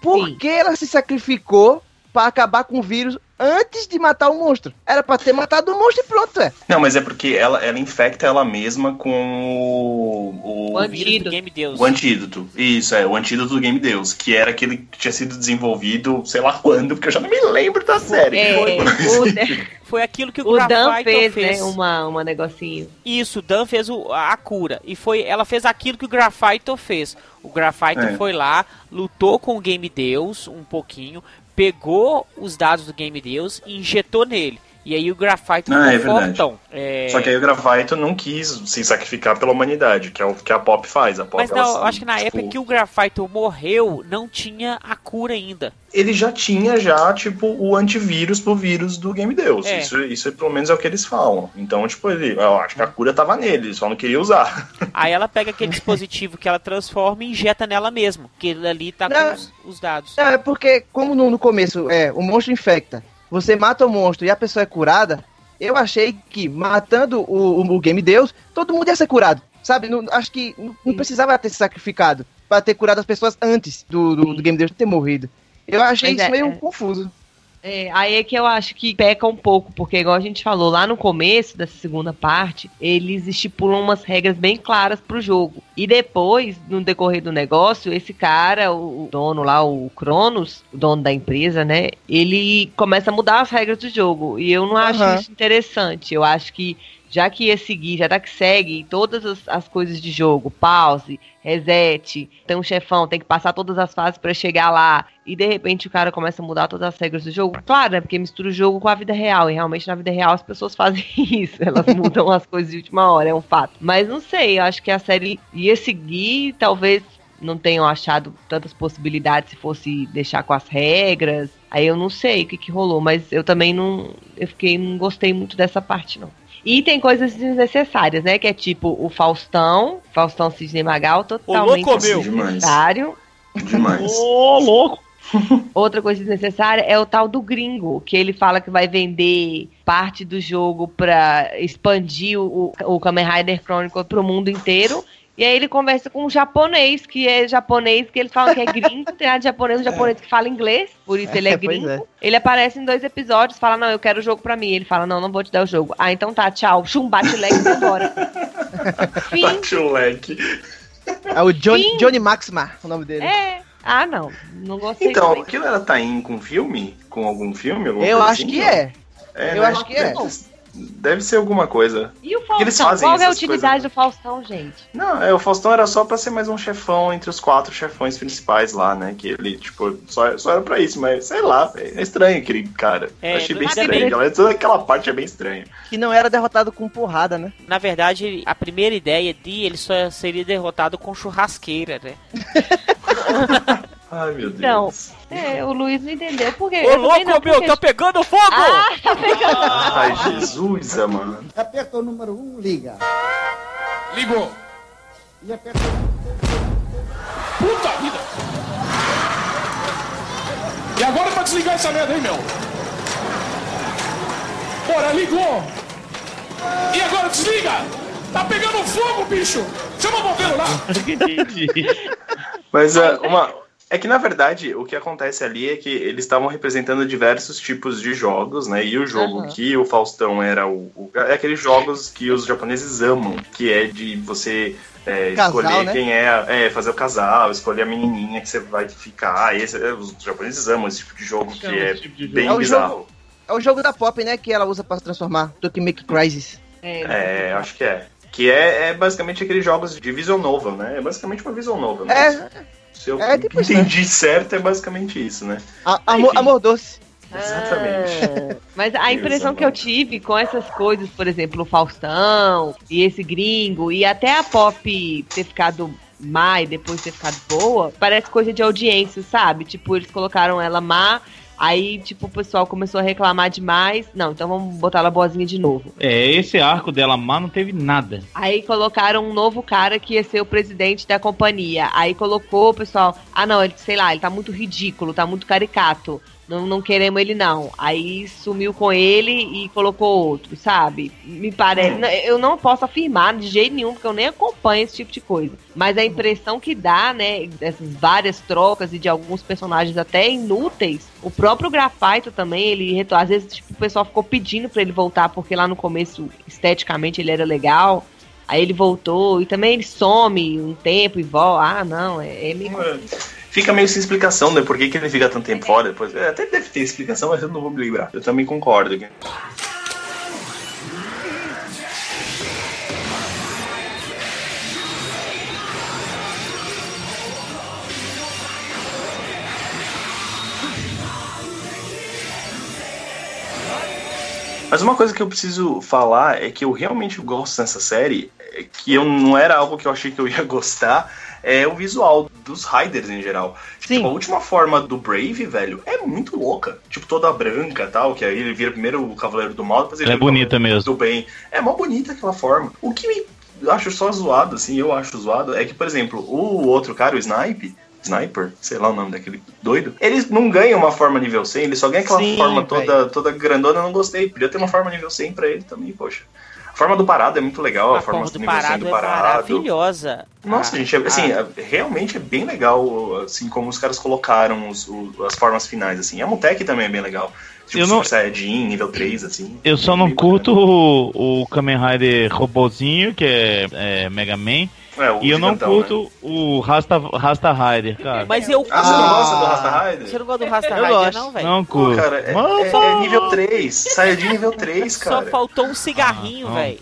E: Por Sim. que ela se sacrificou para acabar com o vírus antes de matar o monstro. Era pra ter matado o monstro e pronto, é.
D: Não, mas é porque ela, ela infecta ela mesma com o.
B: O, o antídoto do Game Deus.
D: O antídoto. Isso, é, o antídoto do Game Deus. Que era aquele que tinha sido desenvolvido, sei lá quando, porque eu já não me lembro da série.
B: É,
D: foi,
B: foi aquilo que o,
C: o Dan fez, fez, né? Uma, uma negocinho.
B: Isso, o Dan fez o, a cura. E foi, ela fez aquilo que o Graphite fez. O Graphite é. foi lá, lutou com o Game Deus um pouquinho, pegou os dados do Game Deus e injetou nele. E aí o Graphite
D: ah, é fortão. É... Só que aí o Graphite não quis se sacrificar pela humanidade, que é o que a Pop faz. A Pop,
B: Mas não, eu acho que na tipo... época que o Graphite morreu, não tinha a cura ainda.
D: Ele já tinha, já, tipo, o antivírus pro vírus do Game Deus. É. Isso, isso pelo menos é o que eles falam. Então, tipo, ele, eu acho que a cura tava nele, ele só não queria usar.
B: Aí ela pega aquele dispositivo que ela transforma e injeta nela mesmo. Que ele ali tá não, com os, os dados.
E: Não, é porque, como no, no começo, é, o monstro infecta você mata o monstro e a pessoa é curada, eu achei que matando o, o, o Game Deus, todo mundo ia ser curado. Sabe? Não, acho que não, não precisava ter se sacrificado para ter curado as pessoas antes do, do, do Game Deus ter morrido. Eu achei Mas isso é, meio é. confuso.
C: É, aí é que eu acho que peca um pouco, porque igual a gente falou lá no começo dessa segunda parte, eles estipulam umas regras bem claras pro jogo. E depois, no decorrer do negócio, esse cara, o dono lá, o Cronos, o dono da empresa, né, ele começa a mudar as regras do jogo. E eu não acho uhum. isso interessante. Eu acho que já que ia seguir, já que segue todas as, as coisas de jogo, pause, reset, tem um chefão, tem que passar todas as fases para chegar lá, e de repente o cara começa a mudar todas as regras do jogo. Claro, né? Porque mistura o jogo com a vida real, e realmente na vida real as pessoas fazem isso, elas mudam as coisas de última hora, é um fato. Mas não sei, eu acho que a série ia seguir, talvez não tenham achado tantas possibilidades se fosse deixar com as regras. Aí eu não sei o que, que rolou, mas eu também não. Eu fiquei, não gostei muito dessa parte, não. E tem coisas desnecessárias, né? Que é tipo o Faustão, Faustão Cisne Magal, totalmente desnecessário.
D: Demais.
B: Ô, louco!
C: Outra coisa desnecessária é o tal do gringo, que ele fala que vai vender parte do jogo para expandir o, o Kamen Rider Chronicle pro mundo inteiro. E aí ele conversa com um japonês, que é japonês, que eles falam que é gringo, tem nada de japonês, um japonês que fala inglês, por isso ele é, gringo. É. Ele aparece em dois episódios, fala, não, eu quero o jogo pra mim. Ele fala, não, não vou te dar o jogo. Ah, então tá, tchau. Chum, bate o leque e embora.
D: Bate o leque.
E: É o Johnny, Johnny Maxima, o nome dele.
C: É. Ah, não. Não gostei.
D: Então, também. aquilo ela tá indo com filme? Com algum filme?
E: Eu acho assim, que é. é. Eu né? acho que é.
D: Deve ser alguma coisa.
C: E o
D: que eles
C: Faustão?
D: fazem
C: Qual é a utilidade do Faustão, gente?
D: Não, é, o Faustão era só pra ser mais um chefão entre os quatro chefões principais lá, né? Que ele, tipo, só, só era pra isso, mas sei lá, véio, é estranho aquele cara.
B: É,
D: Eu achei bem estranho.
B: bem-
D: aquela- Toda aquela parte é bem estranha.
E: Que não era derrotado com porrada, né?
B: Na verdade, a primeira ideia de ele só seria derrotado com churrasqueira, né?
D: Ai, meu
C: Então,
D: Deus.
C: é, o Luiz não entendeu por quê.
B: Ô, louco,
C: não,
B: meu,
C: porque-
B: tá pegando fogo!
C: Ah, tá pegando.
D: Ai, Jesus, mano.
J: Aperta o número 1, um, liga.
F: Ligou.
J: E aperta
F: Puta vida. E agora pra desligar essa merda aí, meu? Bora, ligou. E agora desliga. Tá pegando fogo, bicho. Chama o bombeiro lá.
A: Entendi.
D: Mas é, uma. É que na verdade o que acontece ali é que eles estavam representando diversos tipos de jogos, né? E o jogo
C: Aham.
D: que o Faustão era o, o- É aqueles jogos que os japoneses amam, que é de você é,
E: Casal,
D: escolher
E: né?
D: quem é, é, fazer o casal, escolher a menininha que você vai ficar. Esse, é, os japoneses amam esse tipo de jogo que é
A: tipo jogo.
D: bem
E: É
D: bizarro.
E: jogo- É o jogo da Pop, né? Que ela usa pra se transformar. Tokimeki Crisis.
D: É, acho que é. Que é, é basicamente aqueles jogos de visual novel, né? É basicamente uma visual novel. Né?
E: É,
D: Se eu
E: é tipo isso, né?
D: entendi certo, é basicamente isso, né?
E: a- amor, amor doce.
D: Exatamente.
C: Ah, Mas a impressão
D: Deus
C: que eu tive com essas coisas, por exemplo, o Faustão e esse gringo, e até a Pop ter ficado má e depois ter ficado boa, parece coisa de audiência, sabe? Tipo, eles colocaram ela má, aí, tipo, o pessoal começou a reclamar demais. Não, então vamos botar ela boazinha de novo.
A: É, esse arco dela má não teve nada.
C: Aí colocaram um novo cara que ia ser o presidente da companhia. Aí colocou o pessoal, ah não, ele, sei lá, ele tá muito ridículo, tá muito caricato. Não, não queremos ele não. Aí sumiu com ele e colocou outro, sabe? Me parece. n- Eu não posso afirmar de jeito nenhum, porque eu nem acompanho esse tipo de coisa. Mas a impressão que dá, né, dessas várias trocas e de alguns personagens até inúteis, o próprio Grafaito também, ele às vezes tipo, o pessoal ficou pedindo pra ele voltar, porque lá no começo, esteticamente, ele era legal. Aí ele voltou e também ele some um tempo e volta. Ah, não, é, é meio.
D: Fica meio sem explicação, né? Por que, que ele fica tanto tempo fora depois? É, até deve ter explicação, mas eu não vou me lembrar. Eu também concordo. Mas uma coisa que eu preciso falar é que eu realmente gosto dessa série, é que eu não era algo que eu achei que eu ia gostar, é o visual dos Riders em geral.
E: Sim.
D: Tipo, a última forma do Brave, velho, é muito louca. Tipo, toda branca e tal, que aí ele vira primeiro o Cavaleiro do Mal, depois ele
A: é
D: vira o
A: bonita
D: Cavaleiro
A: mesmo.
D: Do bem. É mó bonita aquela forma. O que me acho só zoado, assim, eu acho zoado, é que, por exemplo, o outro cara, o Snipe, Sniper, sei lá o nome daquele doido, eles não ganham uma forma nível 100, ele só ganha aquela
E: Sim,
D: forma toda, toda grandona, eu não gostei. Podia ter uma forma nível 100 pra ele também, poxa. A forma do parado é muito legal, a,
B: a
D: forma
B: porra do
D: nível 100
B: parado
D: do
B: é
D: parado.
B: maravilhosa.
D: Nossa,
B: Ah,
D: gente, é- assim,
B: ah,
D: é- realmente é bem legal, assim, como os caras colocaram os- o- as formas finais, assim. A Mutec também é bem legal. Tipo,
A: Eu não-
D: Super Saiyajin, nível 3, assim.
A: Eu só não
D: Bem
A: curto o, o Kamen Rider robozinho, que é, é Mega Man.
D: É,
A: E eu não
D: né?
A: curto o Rasta, Rasta Rider, cara.
B: Mas eu
D: Ah, você não
E: Ah.
D: gosta do Rasta Rider?
B: Você não gosta do Rasta
E: Eu
B: Rider,
E: gosto.
B: não, velho?
A: Não
D: Pô,
A: curto.
D: cara, é,
A: Mano,
D: é- é nível 3. Saiyajin nível 3,
B: Só
D: cara.
B: faltou um cigarrinho,
A: Ah,
B: velho.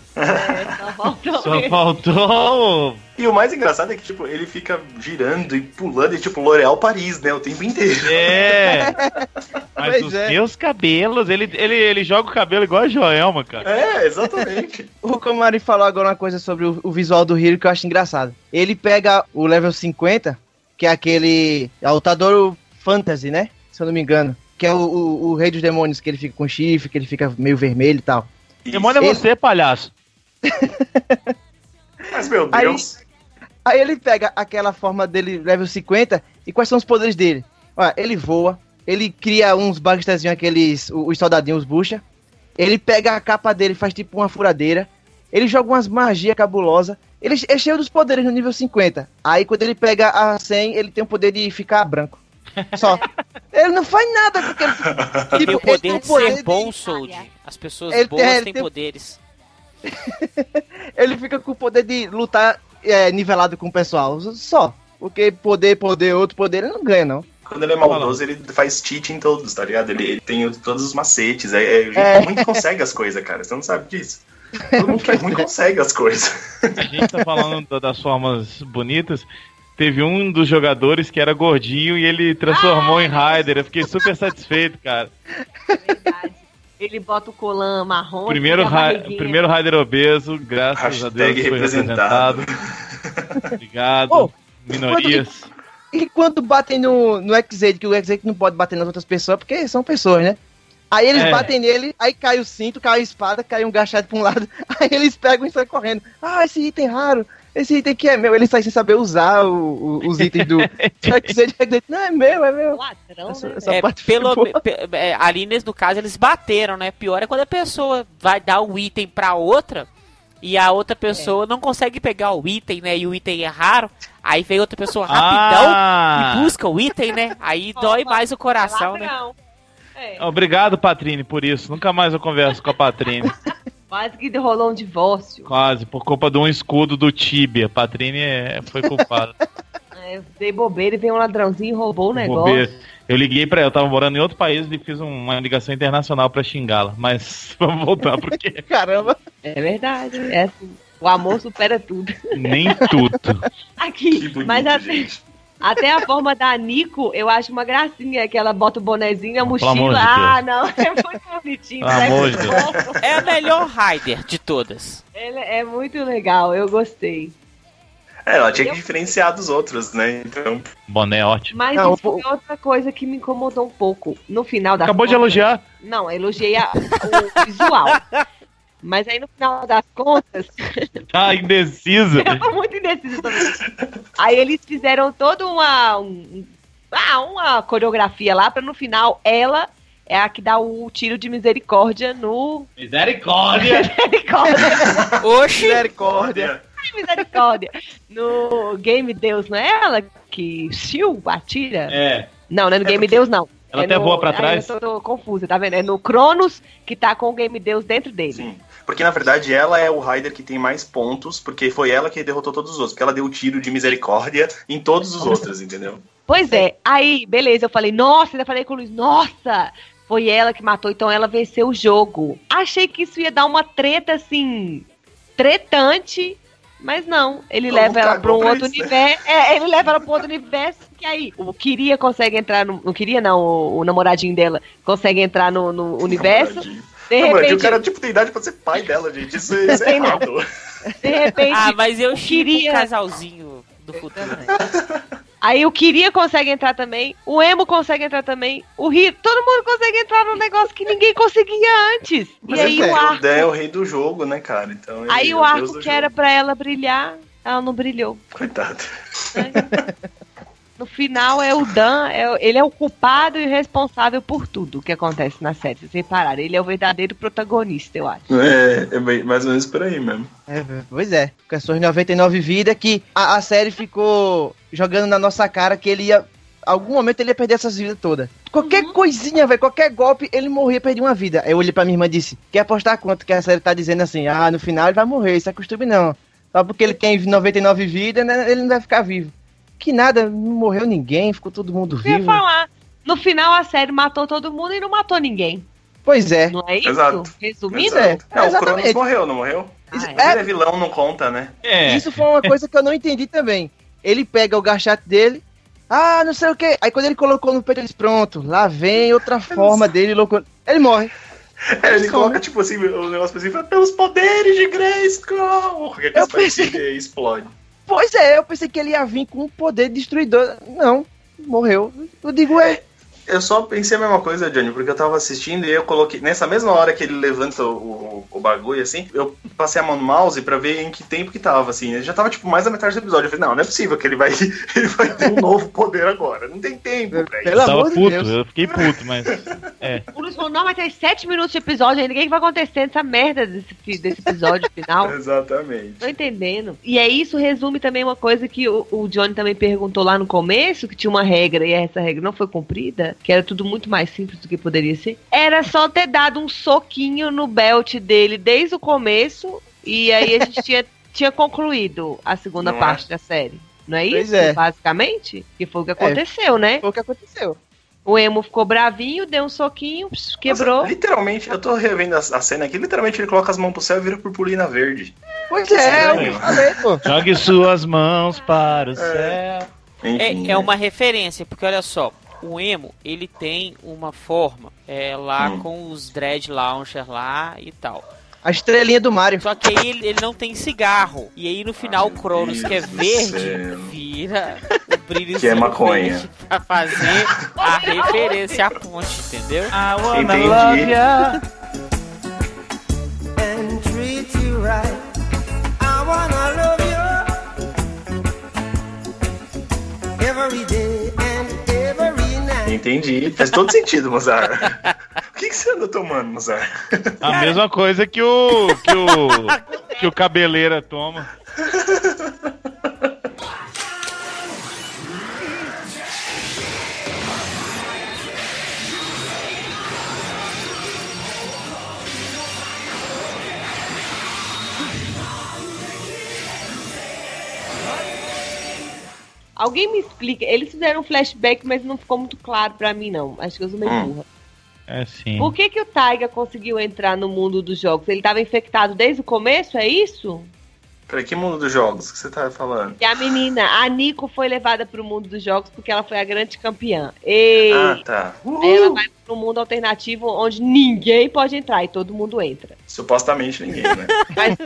A: Só faltou.
D: E o mais engraçado é que, tipo, ele fica girando e pulando, e tipo, L'Oréal Paris, né, o tempo inteiro.
A: É. Mas
E: Pois
A: os
E: é.
A: meus cabelos, ele, ele, ele joga o cabelo igual a Joelma, cara.
D: É, exatamente.
E: O Komari falou agora uma coisa sobre o, o visual do Hiro que eu acho engraçado. Ele pega o level 50, que é aquele. É o Tadoro Fantasy, né? Se eu não me engano. Que é o, o, o Rei dos Demônios, que ele fica com chifre, que ele fica meio vermelho e tal.
A: Demônio é você, palhaço.
D: Mas, meu Deus.
E: Aí ele pega aquela forma dele, level 50, e quais são os poderes dele? Olha, ele voa, ele cria uns bagstazinhos, aqueles, os soldadinhos bucha. Ele pega a capa dele, faz tipo uma furadeira. Ele joga umas magias cabulosas. Ele é cheio dos poderes no nível 50. Aí quando ele pega a 100, ele tem o poder de ficar branco. Só. ele não faz nada porque ele,
B: Ele tem o
E: tipo, ele
B: poder de
E: poder
B: ser bom, Sold. As pessoas
E: Ele
B: boas
E: tem- ele
B: têm
E: tem-
B: poderes.
E: ele fica com o poder de lutar é, nivelado com o pessoal. Só. Porque poder, poder, outro poder, ele não ganha, não.
D: Quando ele é maldoso, ele faz cheat em todos, tá ligado? Ele, ele tem todos os macetes. É, é,
E: É.
D: Muito consegue as coisas, cara. Você não sabe disso. Todo mundo que é ruim consegue as coisas.
A: A gente tá falando da- das formas bonitas. Teve um dos jogadores que era gordinho e ele transformou em Raider. Eu fiquei super satisfeito, cara.
C: Verdade. Ele bota o colã marrom.
A: Primeiro, ra primeiro Raider obeso, graças a Deus
D: Hashtag
A: foi
D: representado.
A: representado. Obrigado.
E: Oh,
A: Minorias.
E: E quando batem no, no X-Aid, que o X-Aid não pode bater nas outras pessoas, porque são pessoas, né? Aí eles
A: É.
E: batem nele, aí cai o cinto, cai a espada, cai um gachado pra um lado, aí eles pegam e saem correndo. Ah, esse item raro, esse item aqui é meu. Ele sai sem saber usar o- o- os itens do Não, é meu, é meu.
C: Ladrão,
E: Essa-
C: né?
E: essa
B: É,
E: parte
B: pelo, é, ali nesse, no caso eles bateram, né? Pior é quando a pessoa vai dar um item pra outra e a outra pessoa não consegue pegar o item, né? E o item é raro. Aí vem outra pessoa rapidão
A: Ah!
B: e busca o item, né? Aí dói mais o coração, né?
C: Ladrão. É,
A: Obrigado, Patrine, por isso. Nunca mais eu converso com a Patrine.
C: quase que rolou um divórcio.
A: Quase, por culpa de um escudo do Tibia. Patrine é, foi culpada.
C: É, eu dei bobeira e veio um ladrãozinho e roubou o negócio.
A: Bobeira. Eu liguei pra ela, eu tava morando em outro país e fiz um- uma ligação internacional pra xingá-la. Mas vamos voltar porque
E: Caramba.
C: É verdade. É assim. O amor supera tudo.
A: nem tudo.
C: Aqui, mas até,
D: gente.
C: Até a forma da Nico, eu acho uma gracinha, que ela bota o bonezinho, a mochila. ah, não, é muito bonitinho.
A: Pelo
C: né?
A: amor de Deus.
B: É a melhor Raider de todas.
C: Ele é muito legal, eu gostei.
D: É, ela tinha que diferenciar dos outros, né? Então,
A: Boné é ótimo.
C: Mas
E: Não,
C: isso foi outra coisa que me incomodou um pouco. No final da
A: Acabou de elogiar.
C: Não, elogiei a- o visual. Mas aí no final das contas,
A: Tá indecisa.
C: eu tô muito indecisa também. Aí eles fizeram toda uma. um- ah, uma coreografia lá pra no final ela é a que dá o tiro de misericórdia no.
A: Misericórdia!
C: Misericórdia!
B: Oxi!
E: Misericórdia.
C: misericórdia! No Game Deus, não é ela que Shiu atira?
A: É.
C: Não, não é no Game Deus, não.
A: Ela
C: É
A: até
C: no-
A: voa pra
C: Ai,
A: trás.
C: eu tô, tô confusa, tá vendo? É no Cronos que tá com o Game Deus dentro dele.
D: sim. Porque na verdade ela é o Raider que tem mais pontos, porque foi ela que derrotou todos os outros. Porque ela deu o tiro de misericórdia em todos os outros, entendeu?
C: Pois é, aí, beleza, eu falei, nossa, ainda falei com o Luiz, nossa, foi ela que matou, então ela venceu o jogo. Achei que isso ia dar uma treta, assim, tretante, mas não, ele
D: Como
C: leva ela pra um outro
D: isso, né?
C: universo, é, ele leva ela um outro universo, que aí, o Queria consegue entrar, no, não queria não, o, o namoradinho dela consegue entrar no, no universo. De
D: Namoradinho,
C: repente,
D: o cara tipo tem idade pra ser pai dela, gente. Isso, isso é
C: Tem nada.
D: errado.
C: de repente,
B: Ah, mas eu queria um casalzinho do futuro.
C: Aí o Queria consegue entrar também, o Emo consegue entrar também, o Rio, todo mundo consegue entrar num negócio que ninguém conseguia antes.
D: Mas
C: e aí
D: é,
C: o arco,
D: é o rei do jogo, né, cara? Então,
C: aí
D: é
C: o arco que
D: jogo.
C: era pra ela brilhar, ela não brilhou.
D: Coitado.
C: No final é o Dan, é- ele é o culpado e responsável por tudo que acontece na série. Vocês repararam, ele é o verdadeiro protagonista, eu acho.
D: É, é bem- mais ou menos por aí mesmo.
E: É, pois é, com as suas 99 vidas que a, a série ficou jogando na nossa cara que ele ia. Algum momento ele ia perder essas vidas todas. Qualquer coisinha, velho, qualquer golpe, ele morria e perdia uma vida. Aí eu olhei pra minha irmã e disse: Quer apostar quanto que a série tá dizendo assim? Ah, no final ele vai morrer, se acostume não. Só porque ele tem 99 vidas, né, ele não vai ficar vivo. Que nada, não morreu ninguém, ficou todo mundo
C: Eu ia
E: vivo.
C: falar, no final a série matou todo mundo e não matou ninguém.
E: Pois é.
C: Não é isso?
D: Exato.
C: Resumindo?
D: Exato.
E: é,
D: Não, o. Cronos morreu, não morreu?
C: Ah,
D: Mas
C: é.
D: ele é vilão, não conta, né?
A: É.
E: Isso foi uma coisa que eu não entendi também. Ele pega o gachate dele, ah, não sei o que. Aí quando ele colocou no peito, ele disse, pronto, lá vem outra forma dele, louco. Ele morre.
D: É, ele coloca,
E: né?
D: tipo assim, o negócio assim, fala, pelos poderes de Grayskull! Que
E: Eu pensei-
D: pensei... explode.
E: Pois é, eu pensei que ele ia vir com um poder destruidor. Não, morreu. Eu digo, é.
D: Eu só pensei a mesma coisa, Johnny, porque eu tava assistindo e eu coloquei. Nessa mesma hora que ele levanta o, o, o bagulho, assim, eu passei a mão no mouse pra ver em que tempo que tava, assim. Já tava, tipo, mais da metade do episódio. Eu falei, não, não é possível que ele vai, ele vai ter um novo poder agora. Não tem tempo pra isso.
E: Pelo
A: Eu tava puto,
E: Deus.
A: eu fiquei puto, mas. É.
C: O Luiz falou, não, mas tem sete minutos de episódio ainda, o que, que vai acontecer nessa merda desse, desse episódio final?
D: Exatamente.
C: Tô entendendo. E aí isso resume também uma coisa que o, o Johnny também perguntou lá no começo, que tinha uma regra e essa regra não foi cumprida, que era tudo muito mais simples do que poderia ser. Era só ter dado um soquinho no belt dele desde o começo e aí a gente tinha, tinha concluído a segunda
D: Não é?
C: parte da série. Não é
E: Pois
C: isso,
E: é.
C: basicamente? Que foi o que aconteceu, né?
E: Foi o que aconteceu.
C: O emo ficou bravinho, deu um soquinho, quebrou.
D: Nossa, literalmente, eu tô revendo a, a cena aqui, literalmente ele coloca as mãos pro céu e vira purpurina verde.
E: Pois é, eu falei, pô.
A: Jogue suas mãos para o céu.
D: Enfim,
B: É, é uma referência, porque olha só, o emo, ele tem uma forma é, lá
D: Hum.
B: com os Dread Launcher lá e tal.
E: A estrelinha do Mario.
B: Só que aí ele, ele não tem cigarro. E aí no final o Cronos, que é verde,
D: céu.
B: vira o brilho
D: Que é maconha.
B: verde pra fazer a referência à ponte, entendeu?
A: I wanna
D: Entendi.
A: love ya.
F: and treat you right. I wanna love you every day.
D: Entendi. Faz todo sentido, Mozart. o que, que você anda tomando, Mozart?
A: A mesma coisa que o. que o. que o cabeleira toma.
C: Alguém me explica. Eles fizeram um flashback, mas não ficou muito claro pra mim, não. Acho que eu sou meio
D: Hum.
C: burra.
A: É sim.
C: Por que, que o Taiga conseguiu entrar no mundo dos jogos? Ele tava infectado desde o começo, é isso?
D: Peraí, que mundo dos jogos que você tá falando?
C: E a menina, a Nico, foi levada pro mundo dos jogos porque ela foi a grande campeã. E
D: Ah, tá.
C: ela vai pro mundo alternativo onde ninguém pode entrar e todo mundo entra.
D: Supostamente ninguém, né?
C: Mas,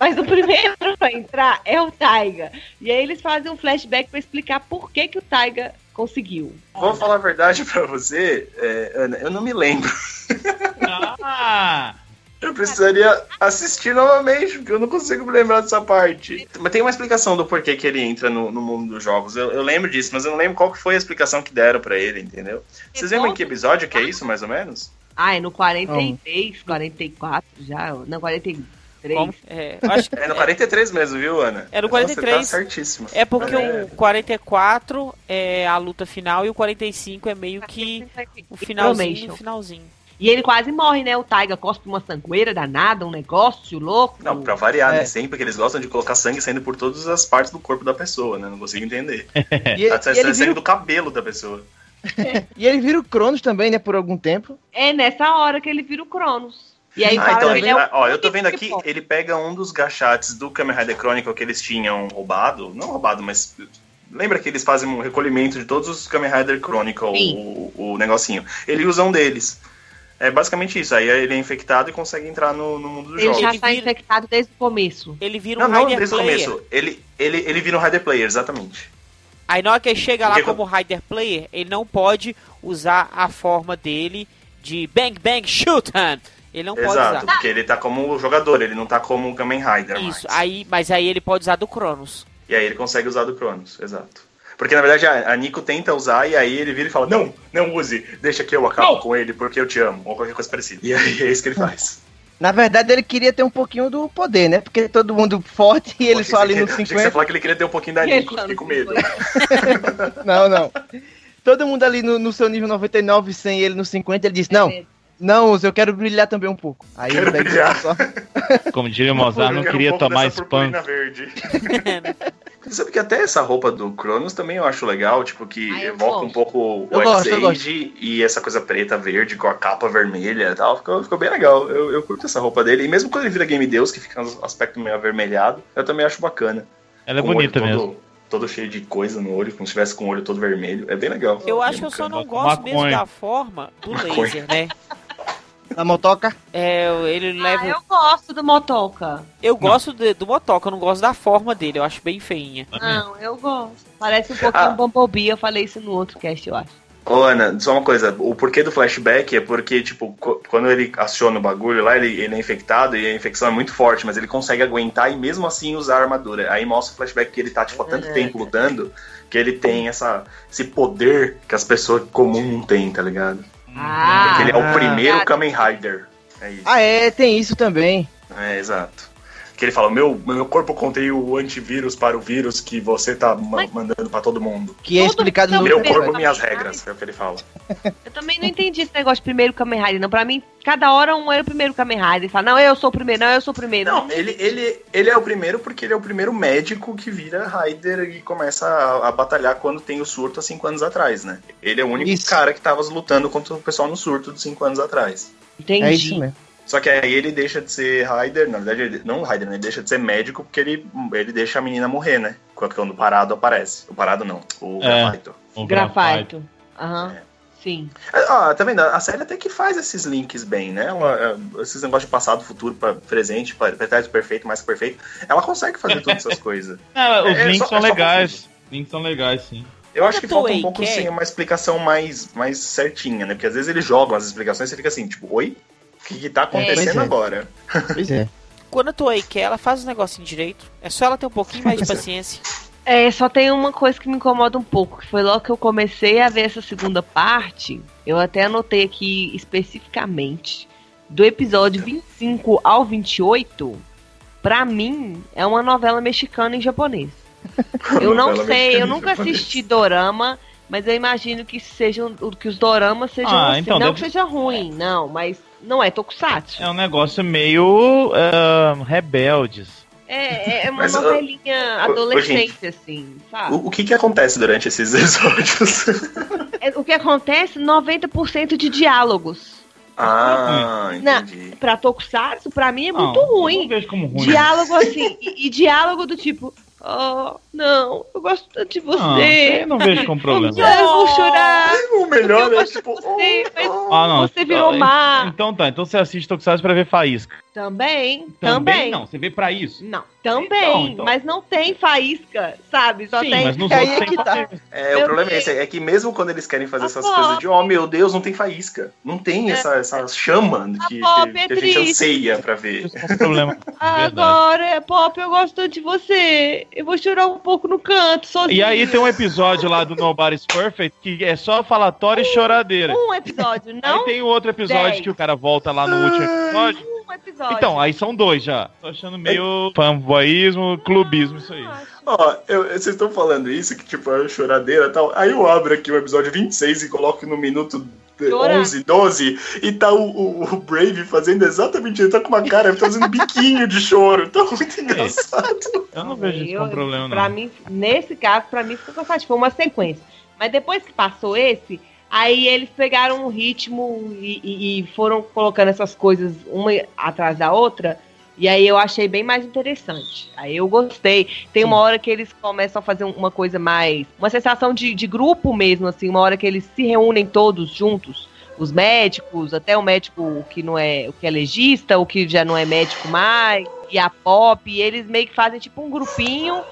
C: mas o primeiro pra entrar é o Taiga. E aí eles fazem um flashback pra explicar por que, que o Taiga conseguiu.
D: Vou falar a verdade pra você, é, Ana, eu não me lembro.
A: Ah!
D: Eu precisaria assistir novamente, porque eu não consigo me lembrar dessa parte. Mas tem uma explicação do porquê que ele entra no, no mundo dos jogos. Eu, eu lembro disso, mas eu não lembro qual que foi a explicação que deram pra ele, entendeu? Vocês lembram em que episódio que é isso, mais ou menos?
C: Ah, é no 43, 44 já. Não, 43.
B: Como? É, eu acho que
D: É no 43 mesmo, viu, Ana?
B: É no
D: Nossa,
B: 43.
D: Tá certíssimo.
B: É porque
D: É.
B: o 44 é a luta final e o 45 é meio que o finalzinho, o finalzinho.
C: E ele quase morre, né? O Taiga cospe uma sangueira danada, um negócio louco.
D: Não, pra variar,
E: É.
D: né? Sempre que eles gostam de colocar sangue saindo por todas as partes do corpo da pessoa, né? Não consigo entender.
E: E,
D: Tá
E: e
D: sangue
E: vira,
D: do cabelo da pessoa.
E: e ele vira o Cronos também, né, por algum tempo.
C: É nessa hora que ele vira o Cronos. E aí
D: ah, então,
C: ele é o
D: ó, eu tô vendo aqui, ele pega um dos gachates do Kamen Rider Chronicle que eles tinham roubado. Não roubado, mas. Lembra que eles fazem um recolhimento de todos os Kamen Rider Chronicle, o, o negocinho. Ele usa um deles. É basicamente isso. Aí ele é infectado e consegue entrar no, no mundo dos
C: Ele
D: jogos.
C: já
B: Ele
C: está
B: vira-
C: infectado desde o começo.
B: Ele vira
D: Não,
B: um
D: não
B: Rider
D: desde o
B: Player.
D: começo. Ele, ele, ele vira um Rider Player, exatamente.
B: Aí na hora que ele chega lá
D: Porque-
B: como Rider Player, ele não pode usar a forma dele de Bang Bang Shootan. Ele não pode
D: Exato,
B: usar.
D: porque ele tá como jogador, ele não tá como um Kamen Rider
B: Isso,
D: mais.
B: aí, mas aí ele pode usar do Cronos.
D: E aí ele consegue usar do Cronos, exato. Porque na verdade a, a Nico tenta usar e aí ele vira e fala: Não, não use, deixa que eu acabo com ele porque eu te amo, ou qualquer coisa parecida. E aí é isso que ele faz.
E: Na verdade, ele queria ter um pouquinho do poder, né? Porque todo mundo forte e ele só ali nos
D: achei que você
E: 50.
D: falar que ele queria ter um pouquinho da Nico, fiquei com medo.
E: Não, não. Todo mundo ali no, no seu nível 99, 100 ele no 50, ele disse: Não, não, eu quero brilhar também um pouco. Aí
D: Quero brilhar.
E: só.
A: Como diria o Mozart,
D: Eu
A: não queria
D: um
A: tomar spam.
D: sabe que até essa roupa do Cronos também eu acho legal, tipo, que
C: Ah, eu
D: evoca um pouco o
E: Eu.
D: X-Age e essa coisa preta, verde, com a capa vermelha e tal. Ficou, ficou bem legal. Eu, eu curto essa roupa dele. E mesmo quando ele vira Game Deus, que fica um aspecto meio avermelhado, eu também acho bacana.
A: Ela é
D: Com
A: bonita
D: todo,
A: mesmo.
D: Todo cheio de coisa no olho, como se tivesse com o olho todo vermelho. É bem legal.
B: Eu acho que eu só não gosto mesmo
A: Maconha.
B: da forma do
D: Maconha.
B: laser, né?
E: A motoca.
B: É, ele leva.
C: Ah, eu gosto do Motoca.
B: Eu gosto de- do Motoca, eu não gosto da forma dele, eu acho bem feinha.
C: Não, eu gosto. Parece um pouquinho
D: Ah.
C: Bumblebee, eu falei isso no outro cast, eu acho.
D: Ô, Ana, só uma coisa. O porquê do flashback é porque, tipo, quando ele aciona o bagulho lá, ele, ele é infectado e a infecção é muito forte, mas ele consegue aguentar e mesmo assim usar a armadura. Aí mostra o flashback que ele tá, tipo, há tanto
C: É.
D: tempo lutando que ele tem essa, esse poder que as pessoas comuns não têm, tá ligado?
C: Ah,
D: ele é o
E: Ah.
D: primeiro Kamen Rider. É isso.
E: Ah, é, tem isso também.
D: É, exato. Que ele fala: meu, meu corpo contém o antivírus para o vírus que você tá ma- mandando pra todo mundo.
E: Que é explicado no
D: Meu corpo, minhas
C: Rider.
D: regras, é o que ele fala.
C: Eu também não entendi esse negócio de primeiro Kamen Rider, não. Pra mim, cada hora um era o primeiro Kamen Rider. Ele fala, não, eu sou o primeiro, não, eu sou o primeiro.
D: Não, ele, ele, ele é o primeiro porque ele é o primeiro médico que vira Raider e começa a, a batalhar quando tem o surto há cinco anos atrás, né? Ele é o único
E: Isso.
D: cara que tava lutando contra o pessoal no surto de cinco anos atrás.
C: Entendi.
E: É isso mesmo.
D: Só que aí ele deixa de ser Raider, na verdade, ele, não Raider, né? Ele deixa de ser médico porque ele, ele deixa a menina morrer, né? Quando, o parado aparece. O parado não, o
A: É.
D: Grafito.
A: O
C: Grafaito. Aham.
D: É.
C: Sim.
D: Ah, tá vendo? A série até que faz esses links bem, né? Ela, é, esses negócios de passado, futuro, pra presente, pra pretérito perfeito, mais que perfeito. Ela consegue fazer todas essas coisas.
A: Ah, os
D: É, é
A: links
D: só-
A: são
D: é
A: legais. Links são legais, sim.
D: Eu acho que falta um pouco, sim, uma explicação mais, mais certinha, né? Porque às vezes eles jogam as explicações e você fica assim, tipo, oi? O que, que tá acontecendo
E: Pois é.
D: agora?
E: Pois é.
B: Quando a Toei quer, ela faz os negocinhos direito. É só ela ter um pouquinho mais de paciência.
C: É, só tem uma coisa que me incomoda um pouco, que foi logo que eu comecei a ver essa segunda parte, eu até anotei aqui especificamente, do episódio 25 ao 28, pra mim, é uma novela mexicana em japonês. Eu não sei, eu nunca
D: japonês.
C: assisti dorama, mas eu imagino que sejam que os doramas sejam
A: Ah,
C: assim.
A: então
C: não
A: deve-
C: que seja ruim, não, mas não é tokusatsu.
A: É um negócio meio ah, rebeldes.
C: É, é uma
D: Mas, ô,
C: novelinha
D: ô,
C: adolescente, assim, sabe?
D: O, o que que acontece durante esses episódios?
C: É, O que acontece, 90% de diálogos.
D: ah,
C: Não,
D: entendi.
C: pra Tokusatsu, pra mim é muito
A: Não, Eu não
C: ruim.
A: vejo como ruim.
C: Diálogo assim, e, e diálogo do tipo, oh, não, eu gosto tanto de
A: Não,
C: você.
A: eu não vejo como problema.
C: Eu vou chorar.
D: O melhor
C: eu
D: é tipo.
C: você, mas
A: Ah, não.
C: você virou
A: Ah,
C: má.
A: Então tá, então você assiste Tokusatsu pra ver faísca.
C: Também, também.
A: não, você vê pra isso.
C: Não, também,
A: Então, então.
C: mas não tem faísca, sabe? Só
A: Sim,
C: tem.
A: mas nos
E: É
A: outros
E: é que tá.
D: É,
C: Meu
D: o problema é esse, é que mesmo quando eles querem fazer
C: A
D: essas
C: Pop.
D: coisas de, oh meu Deus, não tem faísca. Não tem
C: É.
D: essa, essa chama que,
C: Pop
D: que-
C: é
D: que a gente anseia pra ver.
A: É um problema.
C: Agora, Pop, eu gosto de você. Eu vou chorar um pouco no canto, sozinho.
A: E aí tem um episódio lá do Nobody's Perfect que é só falatório e choradeira.
C: Um episódio, não
A: Aí tem outro episódio
C: Dez.
A: que o cara volta lá no último episódio.
C: Um episódio.
A: Então, aí são dois já. Tô achando meio fanboyismo, clubismo isso aí.
D: Ó, eu- vocês estão falando isso, que tipo, é choradeira e tal. Aí eu abro aqui o episódio 26 e coloco no minuto
C: Chorar.
D: 11, 12, e tá o, o- o Brave fazendo exatamente, ele tá com uma cara, fazendo biquinho de choro. Tá muito engraçado.
A: Eu não vejo isso como problema,
C: Pra
A: não.
C: mim, nesse caso, pra mim ficou cansativo. Foi uma sequência. Mas depois que passou esse, aí eles pegaram um ritmo e, e- e foram colocando essas coisas uma atrás da outra. E aí eu achei bem mais interessante. Aí eu gostei. Tem uma hora que eles começam a fazer uma coisa mais. Uma sensação de, de grupo mesmo, assim. Uma hora que eles se reúnem todos juntos. Os médicos, até o médico que não é o que é legista, o que já não é médico mais, e a pop, e eles meio que fazem tipo um grupinho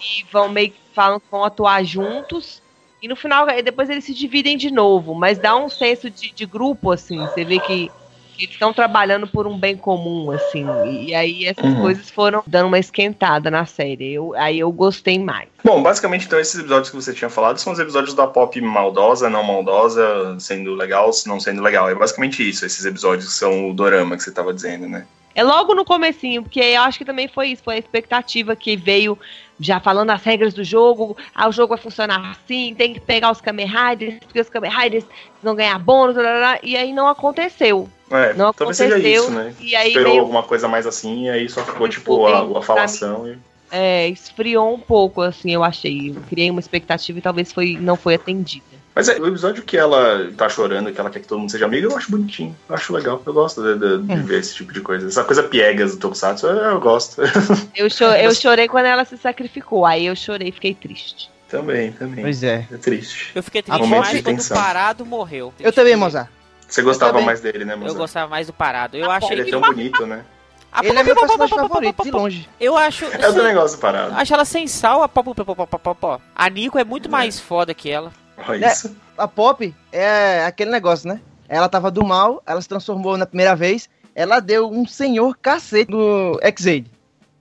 C: e vão meio que falam que vão atuar juntos. E no final, depois eles se dividem de novo, mas dá um senso de, de grupo, assim. Você vê que, que eles estão trabalhando por um bem comum, assim. E, aí essas
D: Uhum.
C: coisas foram dando uma esquentada na série. Eu, aí eu gostei mais.
D: Bom, basicamente, então, esses episódios que você tinha falado são os episódios da pop maldosa, não maldosa, sendo legal, não sendo legal. É basicamente isso, esses episódios são o dorama que você tava dizendo, né?
C: É logo no comecinho, porque eu acho que também foi isso, foi a expectativa que veio já falando as regras do jogo, ah, o jogo vai funcionar assim, tem que pegar os Kamen Riders, porque os Kamen Riders vão ganhar bônus, blá, blá, blá, e aí não aconteceu.
D: É,
C: Não
D: talvez seja
C: aconteceu,
D: isso, né?
C: e aí
D: Esperou
C: veio-
D: alguma coisa mais assim, e aí só ficou, tipo, a, a falação. E...
C: É, esfriou um pouco, assim, eu achei. Eu criei uma expectativa e talvez foi, não foi atendida.
D: Mas é, o episódio que ela tá chorando, que ela quer que todo mundo seja amigo, eu acho bonitinho. Eu acho legal. Eu gosto de, de- de
C: Hum.
D: ver esse tipo de coisa. Essa coisa piegas do Tokusatsu, eu, eu gosto.
C: Eu, cho eu chorei quando ela se sacrificou, aí eu chorei e fiquei triste.
D: também, também.
E: Pois é.
D: É triste.
B: Eu fiquei triste mais quando o. Parado morreu.
E: Eu também, Mozart.
D: Você gostava mais dele, né,
B: Eu
D: Mozart?
B: gostava mais do Parado. Eu achei
D: Ele é tão bonito, né?
B: A
E: Ele é meu personagem favorito, de longe.
B: Eu acho.
D: É o do negócio parado.
B: Acho ela sem sal, a Pop, Pop- Pop- Pop- Pop. A Nico é muito mais foda que ela.
D: Olha isso.
E: A Pop é aquele negócio, né? Ela tava do mal, ela se transformou na primeira vez, ela deu um senhor cacete no X-Aid.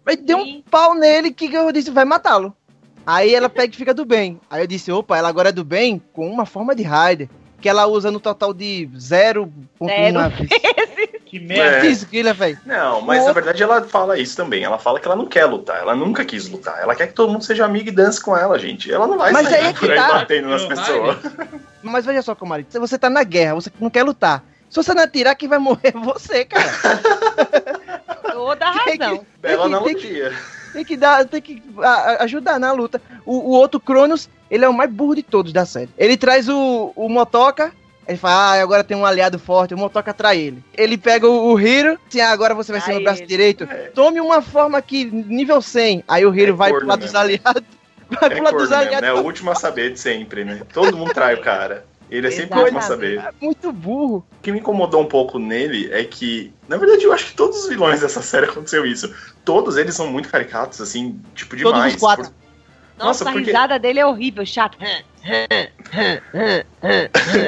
E: Mas deu um pau nele que eu disse, vai matá-lo. Aí ela pega e fica do bem. Aí eu disse, opa, ela agora é do bem com uma forma de Raider. Que ela usa no total de 0.1
C: Zero
E: vez.
A: Que
D: merda.
E: Isso, Killer, velho.
D: Não, mas na verdade ela fala isso também. Ela fala que ela não quer lutar. Ela nunca quis lutar. Ela quer que todo mundo seja amigo e dance com ela, gente. Ela não vai
E: Mas
D: sair
E: aí é que
D: por aí
E: tá.
D: batendo nas
A: Não
D: pessoas.
E: Mas veja só, Camarito, se você tá na guerra, você não quer lutar. Se você não atirar, quem vai morrer é você, cara.
C: Toda a
E: Tem que-
C: razão.
D: Bela
E: tem que- tem que-
D: analogia.
E: Tem que dar, tem que ajudar na luta. O, o outro Cronos, ele é o mais burro de todos da série. Ele traz o, o Motoca, ele fala, ah, agora tem um aliado forte, o Motoca trai ele. Ele pega o, o Hiro, assim, ah, agora você vai ser
C: Trai
E: meu braço
C: ele.
E: direito. Tome uma forma aqui, nível 100. Aí o Hiro
D: É
E: vai pro lado dos
D: mesmo.
E: aliados. Vai
D: É
E: pro lado dos
D: mesmo,
E: aliados.
D: né? É o último a saber de sempre, né? Todo mundo trai o cara. Ele é sempre o último a saber.
C: Exatamente.
E: Muito burro.
D: O que me incomodou um pouco nele é que, na verdade, eu acho que todos os vilões dessa série aconteceu isso. Todos eles são muito caricatos, assim, tipo,
E: Todos
D: demais.
E: os quatro.
D: Por-
C: Nossa,
D: Nossa,
C: a
D: porque-
C: risada dele é horrível, chato.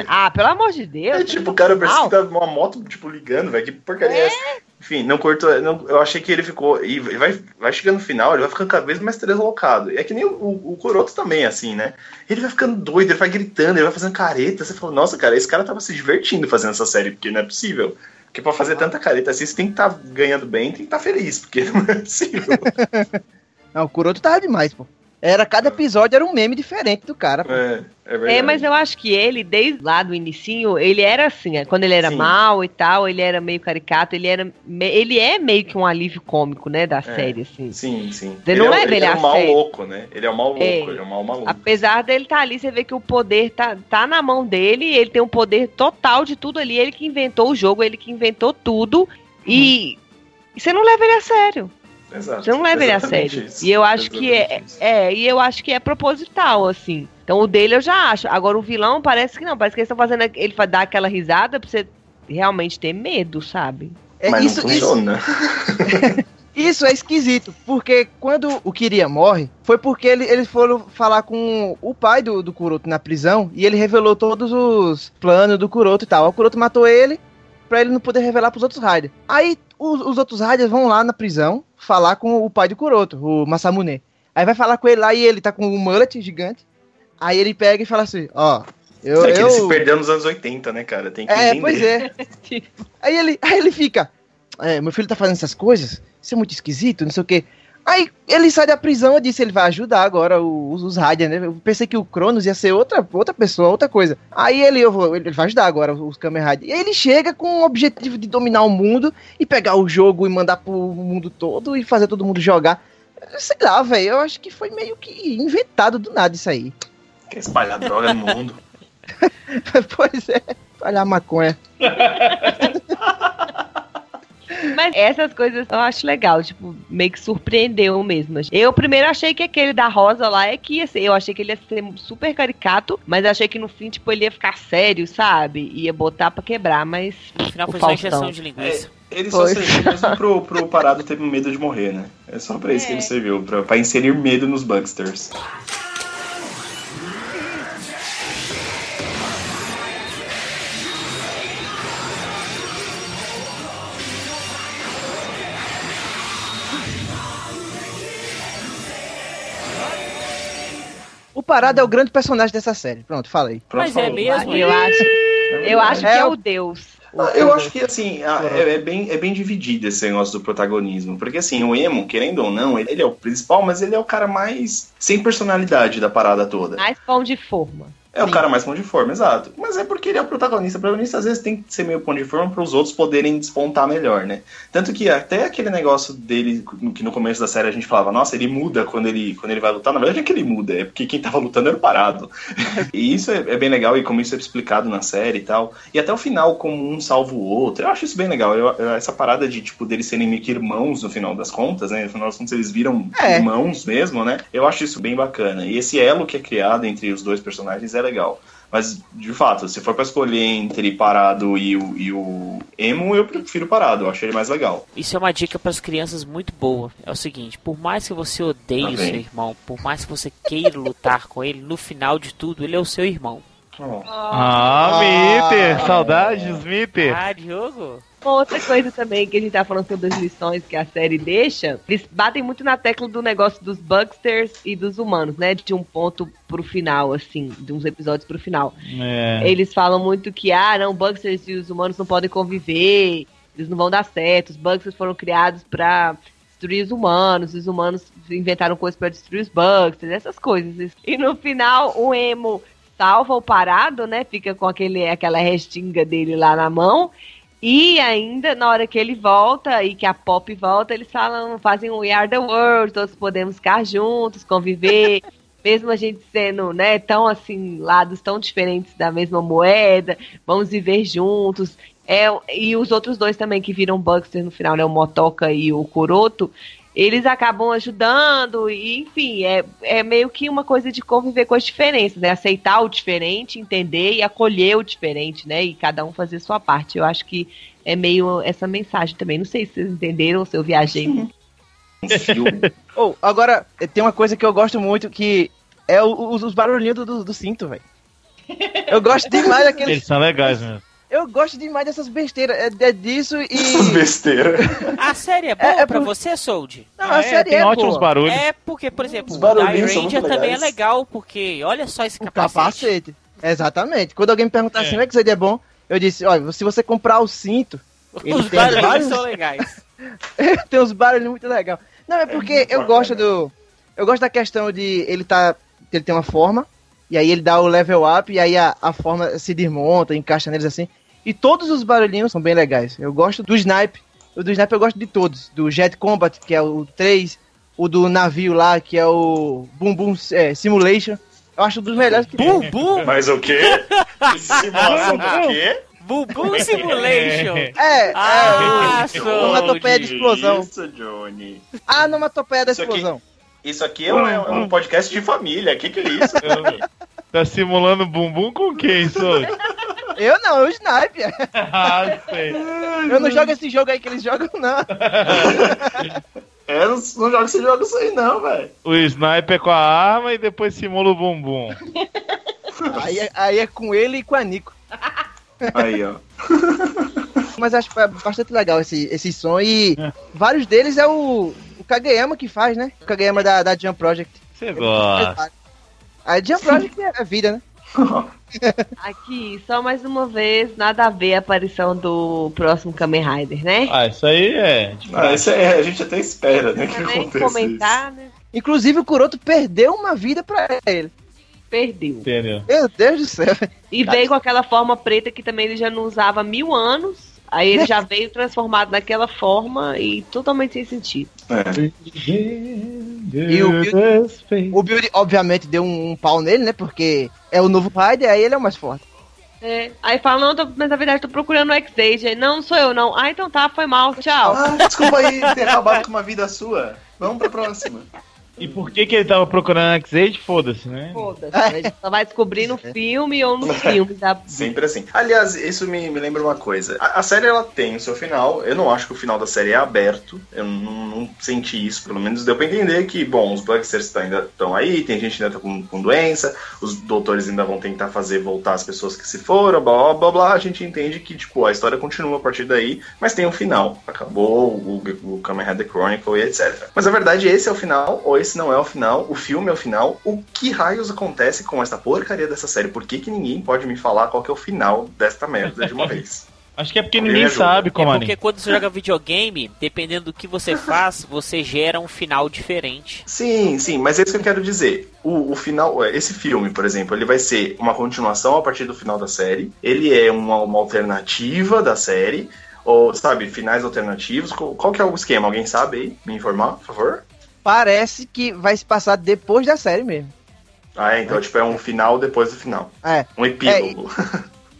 C: ah, pelo amor de Deus.
D: É tipo, o cara parece que tá numa moto, tipo, ligando, velho. Que porcaria é essa? Enfim, não curto. não- eu achei que ele ficou. E vai, vai chegando no final, ele vai ficando cada vez mais deslocado. E é que nem o, o, o Kuroto também, é assim, né? Ele vai ficando doido, ele vai gritando, ele vai fazendo careta. Você fala, nossa, cara, esse cara tava se divertindo fazendo essa série, porque não é possível. Porque pra fazer tanta careta assim, você tem que estar ganhando bem, tem que estar feliz, porque não é possível.
E: Não, o Kuroto tava demais, pô. Era, cada episódio era um meme diferente do cara,
D: é, é.
C: É, mas eu acho que ele, desde lá do inicinho, ele era assim, é, quando ele era
D: Sim.
C: mal e tal, ele era meio caricato, ele era. Ele é meio que um alívio cômico, né, da
D: É.
C: série, assim.
D: Sim, sim.
C: Você não
D: é, o-
C: leva
D: ele
C: ele
D: é
C: a
D: um mal louco, né? Ele é um mal louco,
C: É.
D: ele é um mal maluco.
C: Apesar dele estar ali, você vê que o poder tá, tá na mão dele, ele tem um poder total de tudo ali, ele que inventou o jogo, ele que inventou tudo, e, e você não leva ele a sério.
D: Exato.
C: Você não leva ele a sério.
D: isso.
C: E eu acho que é,
D: isso.
C: é, e eu acho que é proposital, assim. Então o dele eu já acho. Agora o vilão parece que não, parece que eles estão fazendo ele dar aquela risada pra você realmente ter medo, sabe?
E: É,
D: Mas
E: isso,
D: não
E: isso,
D: funciona.
E: Isso é esquisito, porque quando o Kiria morre, foi porque ele, eles foram falar com o pai do, do Kuroto na prisão e ele revelou todos os planos do Kuroto e tal. O Kuroto matou ele pra ele não poder revelar pros outros Raiders. Aí os, os outros Raiders vão lá na prisão falar com o pai do Kuroto, o Masamune. Aí vai falar com ele lá e ele tá com um mullet gigante. Aí ele pega e fala assim: Ó, eu.
D: é que
E: eu...
D: ele se perdeu nos anos 80, né, cara? Tem que
E: É,
D: entender.
E: pois é. aí, ele, aí ele fica, é, meu filho tá fazendo essas coisas, isso é muito esquisito, não sei o quê. Aí ele sai da prisão e disse ele vai ajudar agora os, os Raiden, né? Eu pensei que o Cronos ia ser outra, outra pessoa, outra coisa. Aí ele, eu vou, ele vai ajudar agora os Kamen Rider. E aí ele chega com o objetivo de dominar o mundo e pegar o jogo e mandar pro mundo todo e fazer todo mundo jogar. Sei lá, velho, eu acho que foi meio que inventado do nada isso aí.
D: Quer espalhar droga no mundo.
E: pois é, olha maconha.
C: Mas essas coisas eu acho legal, tipo, meio que surpreendeu mesmo. Eu primeiro achei que aquele da Rosa lá é que ia ser, eu achei que ele ia ser super caricato, mas achei que no fim, tipo, ele ia ficar sério, sabe? Ia botar pra quebrar, mas.
B: No final
C: o
B: foi só injeção de linguiça.
D: Ele só
C: Foi.
D: serviu mesmo pro, pro parado ter medo de morrer, né? É só pra isso que ele serviu, pra, pra inserir medo nos Bugsters.
E: O Parado é o grande personagem dessa série. Pronto.
D: Pronto,
B: Mas é mesmo?
C: Eu acho, eu acho que
E: É
C: é
E: o-
C: Deus.
D: Ah, Eu acho que assim, a- é, é bem, é bem dividido esse negócio do protagonismo. Porque assim, o Emo, querendo ou não, ele, ele é o principal, mas ele é o cara mais sem personalidade da parada toda.
C: Mais pão de forma.
D: É o cara mais pão de forma, exato. Mas é porque ele é o protagonista. O protagonista às vezes tem que ser meio pão de forma para os outros poderem despontar melhor, né? Tanto que até aquele negócio dele, que no começo da série a gente falava, nossa, ele muda quando ele, quando ele vai lutar. Na verdade é que ele muda, é porque quem tava lutando era o parado. e isso é, é bem legal, e como isso é explicado na série e tal. E até o final, como um salva o outro, eu acho isso bem legal. Eu- essa parada de, tipo, deles serem meio que irmãos no final das contas, né? No final das contas eles viram
E: É.
D: irmãos mesmo, né? Eu acho isso bem bacana. E esse elo que é criado entre os dois personagens é legal. Mas, de fato, se for pra escolher entre Parado e o, e o Emo, eu prefiro Parado. Eu acho ele mais legal.
B: Isso é uma dica para as crianças muito boa. É o seguinte, por mais que você odeie
D: Tá
B: o seu irmão, por mais que você queira lutar com ele, no final de tudo, ele é o seu irmão.
A: Ah, Mitter! Saudades, Mitter!
B: Ah, Diogo?
C: Uma outra coisa também que a gente tá falando sobre as lições que a série deixa, eles batem muito na tecla do negócio dos Bugsters e dos humanos, né? De um ponto pro final, assim, de uns episódios pro final.
A: É.
C: Eles falam muito que, ah, não, Bugsters e os humanos não podem conviver. eles não vão dar certo, os Bugsters foram criados pra destruir os humanos, os humanos inventaram coisas pra destruir os Bugsters, essas coisas. E no final, o Emo salva o parado, né? Fica com aquele, aquela restinga dele lá na mão. E ainda, na hora que ele volta e que a Pop volta, eles falam, fazem um We Are the World, todos podemos ficar juntos, conviver, mesmo a gente sendo, né, tão assim, lados tão diferentes da mesma moeda, vamos viver juntos. É, e os outros dois também que viram Buster no final, né, o Motoca e o Kuroto, eles acabam ajudando, e enfim, é, é meio que uma coisa de conviver com as diferenças, né? Aceitar o diferente, entender e acolher o diferente, né? E cada um fazer sua parte. Eu acho que é meio essa mensagem também. Não sei se vocês entenderam ou se eu viajei.
E: oh, agora, tem uma coisa que eu gosto muito que é o, os, os barulhinhos do, do, do cinto, velho. Eu gosto demais daqueles.
A: Eles são legais mesmo.
E: Eu gosto demais dessas besteiras. É, é disso e.
D: Besteira.
B: A série é boa
E: É- é
B: pra
E: por-
B: você, Sold?
E: Não,
A: Ah,
E: a
A: é,
E: série
A: tem
E: é
A: ótimos
E: boa.
A: barulhos.
B: É porque, por exemplo, o Ranger também é legal, porque olha só esse
E: O
B: capacete.
E: capacete. Exatamente. Quando alguém me perguntar
A: É.
E: assim, como é que isso é bom? Eu disse, olha, se você comprar o cinto, ele
B: Os
E: tem
B: barulhos
E: vários-
B: são legais.
E: tem uns barulhos muito legais. Não, é porque eu gosto do. Eu gosto da questão de ele tá. Ele tem uma forma, e aí ele dá o level up, e aí a, a forma se desmonta, encaixa neles assim. E todos os barulhinhos são bem legais. Eu gosto do Snipe. O do Snipe eu gosto de todos. Do Jet Combat, que é o 3. O do navio lá, que é o Boom Boom é, Simulation. Eu acho dos melhores que
B: Bum Bum,
D: Mas o quê? Simulação do quê?
B: Bum Bum Simulation.
E: É,
B: Ah,
E: é o, onomatopeia de explosão.
D: Isso, Johnny.
E: A onomatopeia da
D: Isso aqui-
E: explosão.
D: Isso aqui é um, é um podcast de família. Que que é isso?
A: Tá simulando bumbum com quem, Soul?
E: Eu não, eu Snipe.
A: ah, sei.
E: Eu não jogo esse jogo aí que eles jogam, não.
D: É, não, não joga esse jogo isso aí não, velho.
A: O sniper com a arma e depois simula o bumbum.
E: Aí é, aí é com ele e com a Nico.
D: Aí, ó.
E: Mas acho é bastante legal esse, esse som e
A: É.
E: vários deles é o, o Kageyama que faz, né? O Kageyama da, da Jump Project.
A: Você gosta.
E: A Jump Project é a vida, né?
C: Aqui, só mais uma vez, nada a ver a aparição do próximo Kamen Rider, né?
A: Ah, isso aí é.
D: Ah, isso é, a gente até espera, né? Que
C: nem
D: aconteça
C: comentar, né?
E: Inclusive o Kuroto perdeu uma vida pra ele.
C: Perdeu.
A: Entendeu?
E: Meu Deus do céu.
C: E veio com aquela forma preta que também ele já não usava há mil anos. Aí ele já veio transformado naquela forma e totalmente sem sentido.
D: isso.
E: E o Build, o Build, obviamente, deu um, um pau nele, né? Porque é o novo Rider, aí ele é o mais forte.
C: É. Aí fala, não, tô- mas na verdade tô procurando o X-Age. Não sou eu não. Ah, então tá, foi mal, tchau.
D: Ah, desculpa aí ter acabado com uma vida sua. Vamos pra próxima.
A: E por que, que ele tava procurando X-Age? Foda-se, né?
C: Foda-se. A gente só vai descobrir no filme ou no filme. Da...
D: Sempre assim. Aliás, isso me, me lembra uma coisa. A, a série ela tem o seu final. Eu não acho que o final da série é aberto. Eu não, não senti isso. Pelo menos deu pra entender que, bom, os Bugsters tá- ainda estão aí, tem gente ainda tá com, com doença, os doutores ainda vão tentar fazer voltar as pessoas que se foram, blá blá blá blá. A gente entende que, tipo, a história continua a partir daí, mas tem um final. Acabou o, o Kamen Rider Chronicle e etc. Mas a verdade, esse é o final, ou esse não é o final, o filme é o final. O que raios acontece com essa porcaria dessa série? Por que, que ninguém pode me falar qual que é o final desta merda de uma vez?
A: Acho que é porque ninguém sabe
B: É
A: como
B: porque quando você joga videogame, dependendo do que você faz, você gera um final diferente.
D: Sim, sim, mas é isso que eu quero dizer. O, o final, esse filme, por exemplo, ele vai ser uma continuação a partir do final da série. Ele é uma, uma alternativa da série. Ou, sabe, finais alternativos. Qual, qual que é o esquema? Alguém sabe aí? Me informar, por favor?
E: Parece que vai se passar depois da série mesmo.
D: Ah, é, então, tipo, é um final depois do final.
E: É.
D: Um epílogo.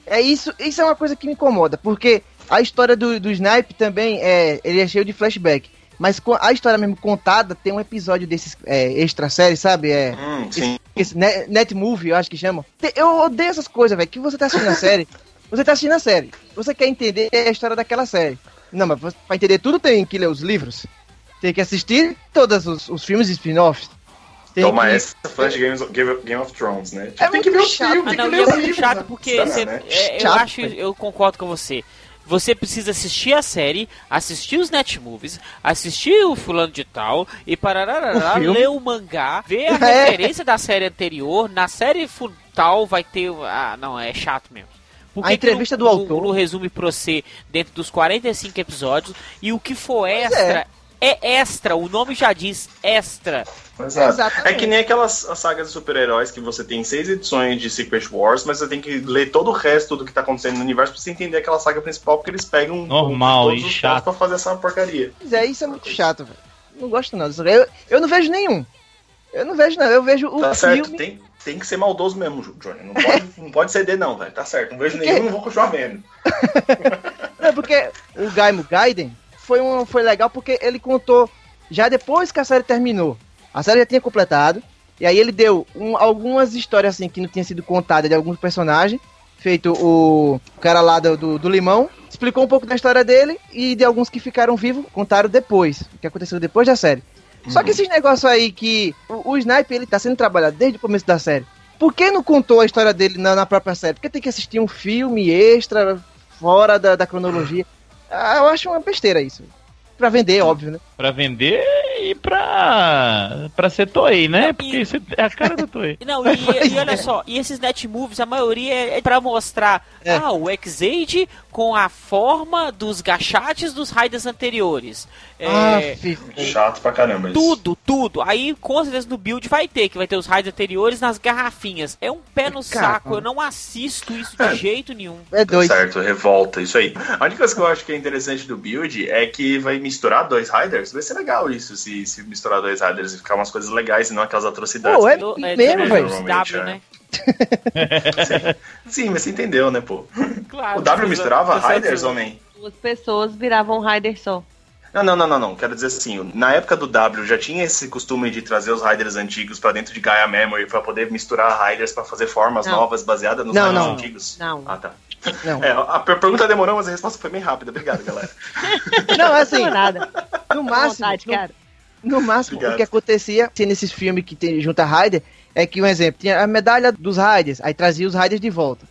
E: É isso, isso é uma coisa que me incomoda, porque a história do, do Snipe também é, ele é cheio de flashback. Mas a história mesmo contada, tem um episódio desses é, extra série, sabe? É,
D: Hum, sim.
E: esse net, net movie, eu acho que chamam. Te- Eu odeio essas coisas, velho. Que você tá assistindo a série, você tá assistindo a série. Você quer entender a história daquela série. Não, mas pra entender tudo tem que ler os livros. Tem que assistir todos os, os filmes e spin-offs. Tem
D: Toma
E: que-
D: essa fã de Game of, Game of- Thrones, né? Tipo,
E: É
D: tem que ver
E: chato.
D: filmes,
B: Ah,
D: tem
B: não,
D: que ler
B: é muito
D: livros.
B: chato porque você-
D: né?
B: é, eu
E: Chato,
B: acho, eu concordo com você. Você precisa assistir a série, assistir os netmovies, assistir o fulano de tal e parará,
E: O filme.
B: ler o mangá, ver a
E: É.
B: referência da série anterior. Na série tal vai ter. Ah, não, é chato mesmo. Por
E: A entrevista do autor-
B: resume pra você dentro dos 45 episódios e o que for
E: Pois
B: extra é. Extra, o nome já diz extra.
D: Exato. É que nem aquelas as sagas de super-heróis que você tem seis edições de Secret Wars, mas você tem que ler todo o resto do que tá acontecendo no universo pra você entender aquela saga principal, porque eles pegam
A: Normal
D: todos
A: e
D: os
A: chato.
D: pra fazer essa porcaria.
E: Mas é, isso é muito chato, velho. Não gosto não. Eu, eu não vejo nenhum. Eu não vejo não. Eu vejo o
D: Tá certo,
E: filme.
D: tem, tem que ser maldoso mesmo, Johnny. Não pode, não pode ceder, não, velho. Tá certo. Não vejo nenhum, não vou continuar vendo.
E: Não, porque o Gaimo Gaiden foi, um, foi legal porque ele contou já depois que a série terminou. A série já tinha completado. E aí ele deu um- algumas histórias assim que não tinha sido contadas de alguns personagens. Feito o cara lá do, do, do Limão. Explicou um pouco da história dele e de alguns que ficaram vivos, contaram depois. O que aconteceu depois da série. Só que esses negócios aí que o, o Sniper ele tá sendo trabalhado desde o começo da série. Por que não contou a história dele na, na própria série? Porque tem que assistir um filme extra fora da, da cronologia. Ah, eu acho uma besteira isso. Pra vender, óbvio, né?
A: Pra vender e pra. pra ser Toei, né? Porque isso é a cara da Toei.
B: Não, e, e olha só, e esses net movies, a maioria é pra mostrar
E: É.
B: ah, o X-Aid com a forma dos gachates dos raiders anteriores. É,
E: Ah, fi-
D: Chato pra caramba isso.
B: tudo, tudo. Aí, com certeza, no build vai ter, que vai ter os raiders anteriores nas garrafinhas. É um pé no
E: Cara.
B: saco, eu não assisto isso de jeito nenhum.
E: é
D: Tá
E: doido.
D: certo, revolta, isso aí. A única coisa que eu acho que é interessante do build é que vai misturar dois Riders. Vai ser legal isso, se, se misturar dois Riders e ficar umas coisas legais e não aquelas atrocidades.
E: Pô, é
B: Do-
E: mesmo,
B: do
E: velho.
B: W,
D: é.
B: né?
D: Sim, mas você entendeu, né, pô?
B: Claro.
D: O W misturava Riders nem?
C: Duas pessoas viravam Rider só.
D: Não, não, não, não, não. Quero dizer assim, na época do W já tinha esse costume de trazer os Riders antigos pra dentro de Gaia Memory pra poder misturar Riders pra fazer formas
C: Não.
D: novas baseadas nos
E: Não,
D: Riders
E: não.
D: antigos.
C: Não.
D: Ah, tá.
E: Não.
D: É, a per- pergunta demorou, mas a resposta foi bem rápida. Obrigado, galera.
E: Não, é assim,
C: Não, nada.
E: no máximo,
C: vontade,
E: no,
C: cara.
E: No máximo,
D: Obrigado.
E: o que acontecia assim, nesses filmes que tem junta Raider é que, um exemplo, tinha a medalha dos Raiders, aí trazia os Raiders de volta.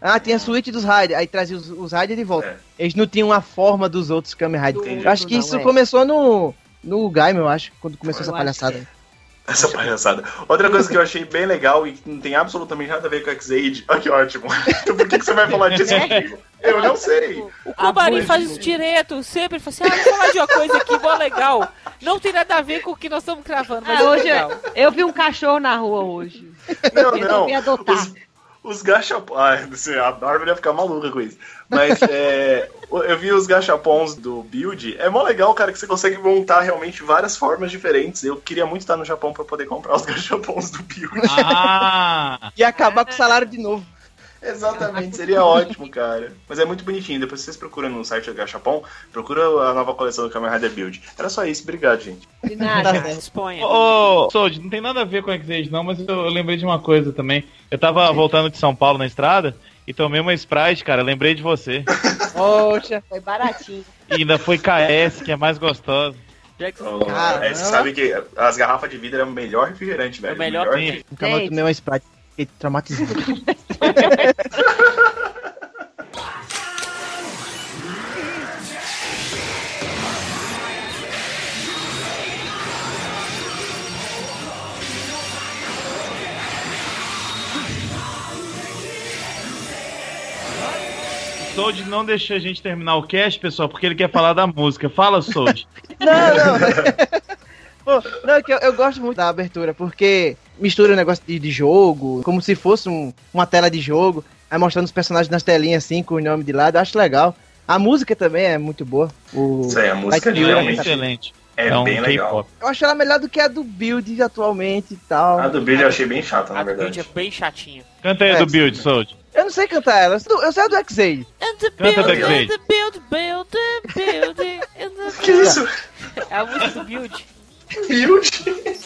E: Ah, tinha a suíte dos Raiders, aí trazia os, os Raiders de volta.
D: É.
E: Eles não tinham a forma dos outros Kamen Riders.
D: Entendi.
E: Eu acho que
C: Não,
E: isso
C: é.
E: começou no, no Gaime, eu acho, quando começou essa
C: Eu acho
E: palhaçada.
D: Essa palhaçada. Outra coisa que eu achei bem legal e que não tem absolutamente nada a ver com o X-Aid. Olha que ótimo. Então por que, que você vai falar disso comigo? Eu não sei.
B: O Cobari
C: Abuso.
B: faz isso direto, sempre fala assim, ah, vou falar de uma coisa aqui, mó legal. Não tem nada a ver com o que nós estamos gravando, mas
C: Ah,
B: é
C: hoje
B: legal.
C: eu, eu vi um cachorro na rua hoje.
D: Não, não.
C: adotar.
D: Os, os gachapons. A Bárbara ia ficar maluca com isso. Mas é, eu vi os gachapons do build. É mó legal, cara, que você consegue montar realmente várias formas diferentes. Eu queria muito estar no Japão pra poder comprar os gachapons do build.
A: Ah!
E: E acabar com o salário de novo.
D: Exatamente, seria ótimo, cara. Mas é muito bonitinho. Depois vocês procuram no site do Gachapon, procura a nova coleção do Kamen Rider Build. Era só isso, obrigado, gente.
C: De nada.
E: Tá
B: Disponha.
A: Ô, Sold, não tem nada a ver com o X-Age não, mas eu, eu lembrei de uma coisa também. Eu tava voltando de São Paulo na estrada e tomei uma Sprite, cara, lembrei de você.
E: Poxa.
C: Foi baratinho.
A: E ainda foi KS, que é mais gostosa.
D: Oh, é, você sabe que as garrafas de vidro é o melhor refrigerante, velho.
B: O melhor
D: melhor
A: tem.
E: Nunca mais tomei uma Sprite. Fiquei traumatizado.
A: Sold não deixa a gente terminar o cast, pessoal, porque ele quer falar da música. Fala, Sold.
E: Não, não. Pô, não, é que eu, eu gosto muito da abertura, porque mistura o negócio de, de jogo, como se fosse um- uma tela de jogo, aí mostrando os personagens nas telinhas assim, com o nome de lado, eu acho legal. A música também é muito boa. O
D: Isso aí, a música
E: Light
D: é
E: Fury,
D: realmente
A: excelente.
D: é,
A: um
D: bem legal.
A: K-pop.
E: Eu acho ela melhor do que a do Build atualmente e tal.
D: A do Build eu achei bem chata, na
B: A do build
D: verdade.
B: é bem chatinha.
A: Canta aí
E: É,
A: do Build, Sold.
E: Eu não sei cantar ela, eu sei do- a do X-Aid.
A: Canta,
B: build, and the build, build, build, the
D: Que isso?
B: É a música do build.
E: Hilde.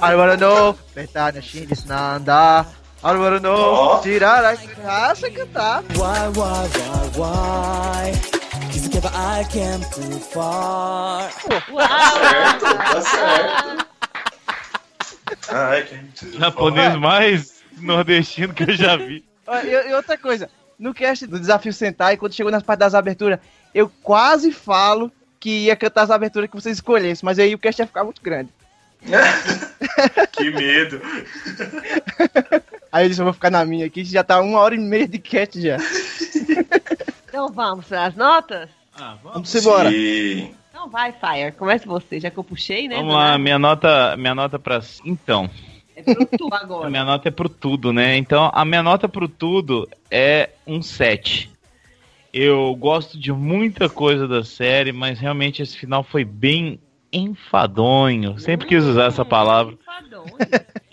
E: Arvarano, Betana Shindis Nanda.
D: Arvarano,
E: tirar a graça cantar.
F: Why, why, why, why? Cause é I came too far.
D: Tá certo, tá certo. Ai, que...
A: Japonês mais nordestino que eu já vi.
E: E, e outra coisa, no cast do Desafio Sentai, quando chegou nas partes das aberturas, eu quase falo que ia cantar as aberturas que vocês escolhessem, mas aí o cast ia ficar muito grande.
D: que medo.
E: Aí eu disse, eu vou ficar na minha aqui, já tá uma hora e meia de cast já.
C: Então vamos para as notas?
A: Ah,
E: Vamos embora.
D: Sim.
C: Então vai, Fire. Comece você, já que eu puxei, né?
A: Vamos lá,
C: nada.
A: minha nota, minha nota para então.
C: É pro tu
A: A
C: agora.
A: minha nota é pro tudo, né? Então, a minha nota pro tudo é um 7. Eu gosto de muita coisa da série, mas realmente esse final foi bem enfadonho. Sempre quis usar essa palavra.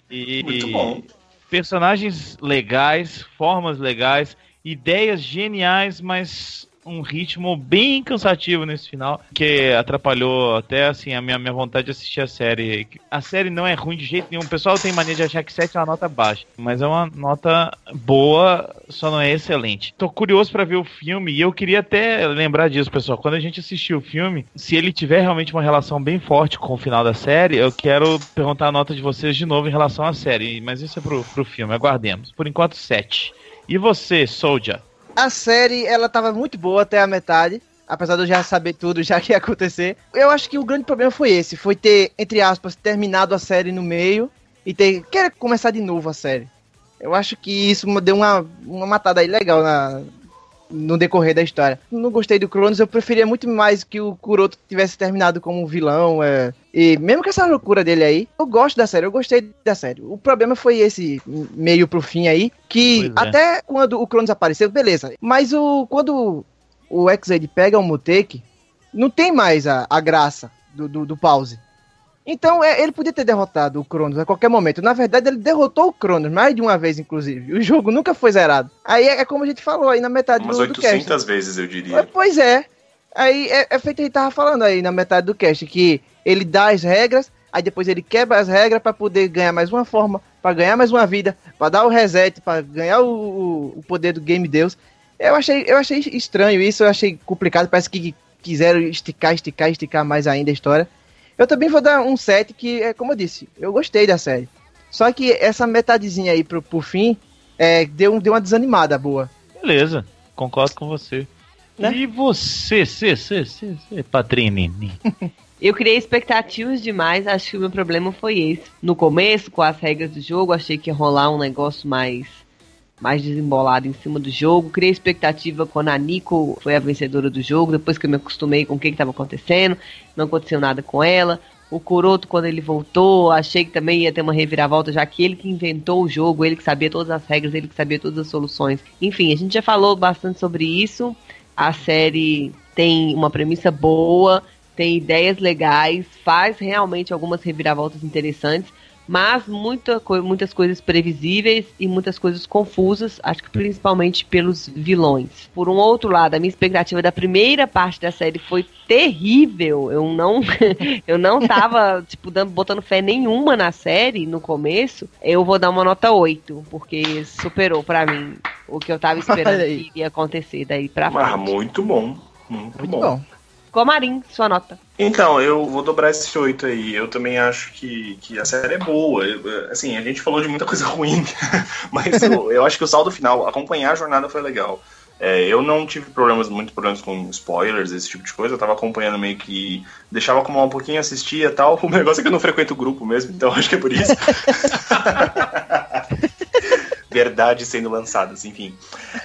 A: E
D: Muito bom.
A: personagens legais, formas legais, ideias geniais, mas um ritmo bem cansativo nesse final, que atrapalhou até assim a minha, minha vontade de assistir a série. A série não é ruim de jeito nenhum. O pessoal tem mania de achar que 7 é uma nota baixa, mas é uma nota boa, só não é excelente. Tô curioso pra ver o filme e eu queria até lembrar disso, pessoal. Quando a gente assistir o filme, se ele tiver realmente uma relação bem forte com o final da série, eu quero perguntar a nota de vocês de novo em relação à série, mas isso é pro, pro filme, aguardemos. Por enquanto, 7. E você, Soldier?
E: A série, ela tava muito boa até a metade. Apesar de eu já saber tudo, já que ia acontecer. Eu acho que o grande problema foi esse. Foi ter, entre aspas, terminado a série no meio. E ter... Querer começar de novo a série. Eu acho que isso deu uma, uma matada aí legal na, no decorrer da história. Não gostei do Cronos, eu preferia muito mais que o Kuroto tivesse terminado como um vilão. É... E mesmo com essa loucura dele aí, eu gosto da série, eu gostei da série. O problema foi esse meio pro fim aí, que
A: Pois é.
E: até quando o Cronos apareceu, beleza. Mas o quando o X-Aid pega o Muteki, não tem mais a, a graça do, do, do pause. Então, é, ele podia ter derrotado o Cronos a qualquer momento. Na verdade, ele derrotou o Cronos mais de uma vez, inclusive. O jogo nunca foi zerado. Aí é, é como a gente falou aí na metade
D: Umas
E: do, do cast.
D: 800 vezes, eu diria.
E: Pois é. Aí é, é feito a gente tava falando aí na metade do cast que ele dá as regras, aí depois ele quebra as regras pra poder ganhar mais uma forma, pra ganhar mais uma vida, pra dar o reset, pra ganhar o- o poder do Game Deus. Eu achei, eu achei estranho isso, eu achei complicado, parece que quiseram esticar, esticar, esticar mais ainda a história. Eu também vou dar um 7 que, é como eu disse, eu gostei da série. Só que essa metadezinha aí pro, pro fim é, deu, deu uma desanimada boa.
A: Beleza, concordo com você.
E: Né?
A: E você, C, C, C, C, Patrini?
C: Eu criei expectativas demais, acho que o meu problema foi esse. No começo, com as regras do jogo, achei que ia rolar um negócio mais mais desembolado em cima do jogo. Criei expectativa quando a Nico foi a vencedora do jogo, depois que eu me acostumei com o que estava acontecendo, não aconteceu nada com ela. O Kuroto, quando ele voltou, achei que também ia ter uma reviravolta, já que ele que inventou o jogo, ele que sabia todas as regras, ele que sabia todas as soluções. Enfim, a gente já falou bastante sobre isso. A série tem uma premissa boa, tem ideias legais, faz realmente algumas reviravoltas interessantes, mas muita co- muitas coisas previsíveis e muitas coisas confusas, acho que principalmente pelos vilões. Por um outro lado, a minha expectativa da primeira parte da série foi terrível. Eu não eu não tava tipo dando, botando fé nenhuma na série no começo. Eu vou dar uma nota 8, porque superou pra mim o que eu tava esperando que ia acontecer daí pra
D: Ah,
C: frente.
D: muito bom. Muito,
E: Muito
D: bom.
E: bom.
C: Comarim, sua nota.
D: Então, eu vou dobrar esse 8 aí. Eu também acho que, que a série é boa. Eu- assim, a gente falou de muita coisa ruim, mas eu, eu acho que o saldo final, acompanhar a jornada foi legal. É, eu não tive problemas, muitos problemas com spoilers, esse tipo de coisa. Eu tava acompanhando meio que. Deixava como um pouquinho, assistia e tal. O negócio é que eu não frequento o grupo mesmo, então acho que é por isso. Verdades sendo lançadas, enfim.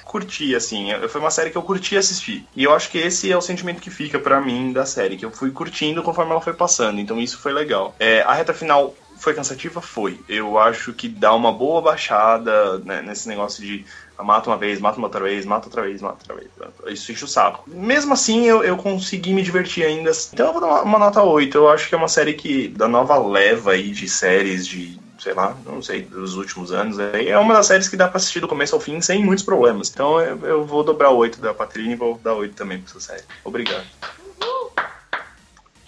D: Curti, assim. Foi uma série que eu curti assistir. E eu acho que esse é o sentimento que fica pra mim da série, que eu fui curtindo conforme ela foi passando. Então isso foi legal. É, a reta final foi cansativa? Foi. Eu acho que dá uma boa baixada né, nesse negócio de ah, mata uma vez, mata outra vez, mata outra vez, mata outra vez. Isso enche o saco. Mesmo assim, eu, eu consegui me divertir ainda. Então eu vou dar uma, uma nota 8. Eu acho que é uma série que, da nova leva aí de séries de, sei lá, não sei, dos últimos anos, é é uma das séries que dá pra assistir do começo ao fim sem muitos problemas. Então eu, eu vou dobrar o 8 da Patrícia e vou dar 8 também pra essa série. Obrigado.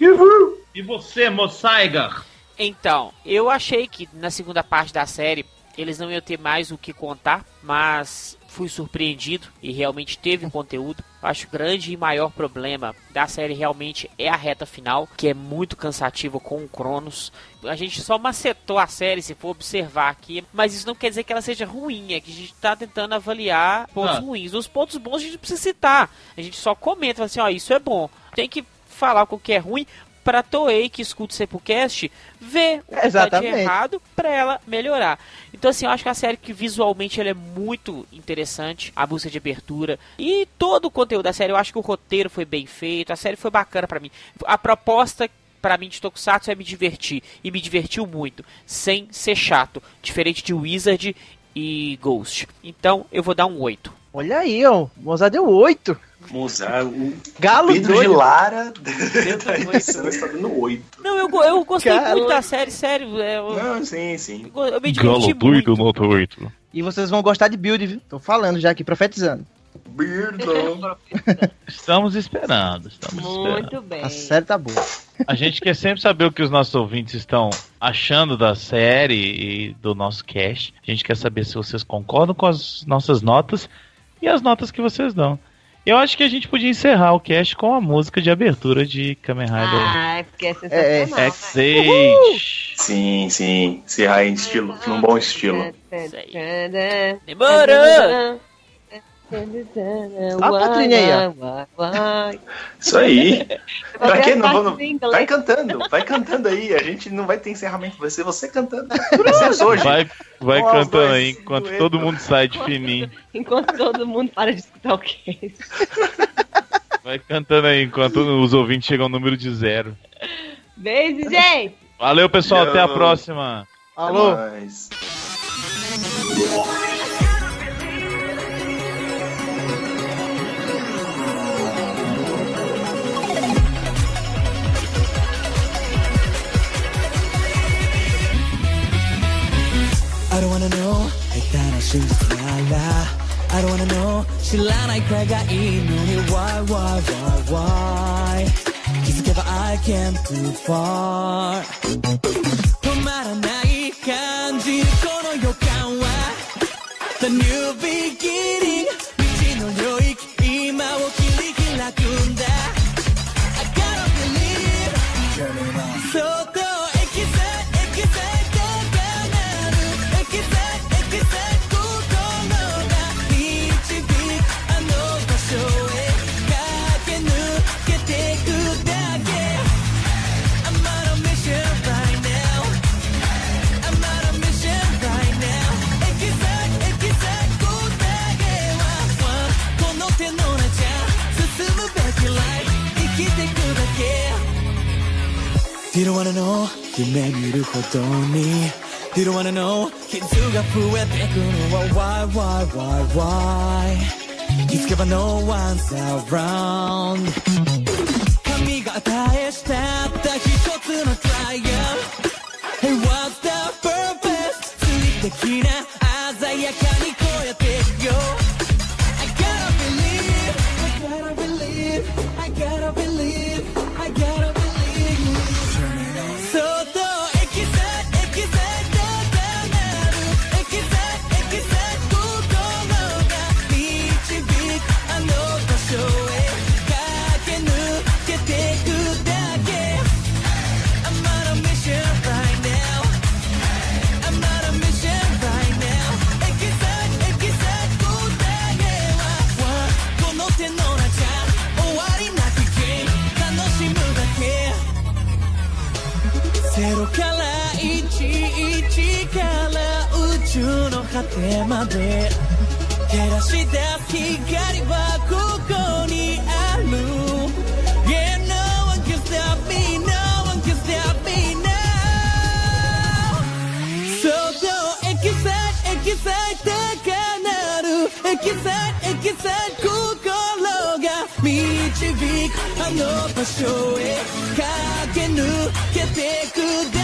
D: Uhul!
A: E você, Mossaiga?
B: Então, eu achei que na segunda parte da série eles não iam ter mais o que contar, mas fui surpreendido e realmente teve conteúdo. Acho que o grande e maior problema da série realmente é a reta final, que é muito cansativa com o Cronos. A gente só macetou a série, se for observar aqui, mas isso não quer dizer que ela seja ruim, é que a gente está tentando avaliar pontos
A: Ah.
B: ruins. Os pontos bons a gente não precisa citar, a gente só comenta, fala assim, ó, isso é bom. Tem que falar com o que é ruim pra Toei que escuta o Sepulcast ver o que tá de errado pra ela melhorar. Então assim, eu acho que a série que visualmente ela é muito interessante, a música de abertura e todo o conteúdo da série, eu acho que o roteiro foi bem feito, a série foi bacana pra mim. A proposta pra mim de Tokusatsu é me divertir e me divertiu muito, sem ser chato, diferente de Wizard e Ghost. Então, eu vou dar um 8.
E: Olha aí, ó. O Mozart deu 8.
D: Mozart, o
E: Galo
D: Pedro de
E: doido.
D: Lara da edição está dando 8.
B: Não, eu, eu gostei
E: Cara.
B: muito da série, sério. é, eu,
D: Não, sim, sim.
B: eu me diverti muito.
A: nota 8.
E: E vocês vão gostar de build, viu? Tô falando já aqui, profetizando.
D: Beardão.
A: Estamos esperando, estamos esperando.
C: Muito bem.
E: A série tá boa.
A: A gente quer sempre saber o que os nossos ouvintes estão achando da série e do nosso cast. A gente quer saber se vocês concordam com as nossas notas e as notas que vocês dão. Eu acho que a gente podia encerrar o cast com a música de abertura de Kamen Rider
C: Ai, porque é sensacional.
E: É,
A: X-Age.
D: Sim, sim. Se errar em estilo, num bom estilo.
B: Demorou!
E: Olha a Patrícia aí, ó.
D: Isso aí. Pra que não vamos. Vai cantando, vai cantando aí. A gente não vai ter encerramento, vai ser você cantando. Vai ser hoje.
A: Vai, vai cantando aí enquanto
D: dueto.
A: todo mundo sai de fininho.
C: Enquanto todo mundo para de escutar o cast.
A: Vai cantando aí enquanto os ouvintes chegam ao número de zero.
C: Beijo, gente!
A: Valeu, pessoal. Até a próxima.
E: Alô?
F: I don't wanna know 下手な真実なら I don't wanna know 知らないくらいがいいのに Why, why, why, why 気づけば I came too far 止まらない感じるこの予感は The new beginning るほどに You don't wanna know 傷が増えてくのは Why, why, why, why 気づけば No one's around 神が与えしたった一つの trial 내 맘에 다시 다시 가리봐 굳건히 I lose Yeah no one can stop me no one can stop me now. So go excite excite 내가 나를 excite excite 그걸로가 미치비 한 높은 쇼에 가게 누게 되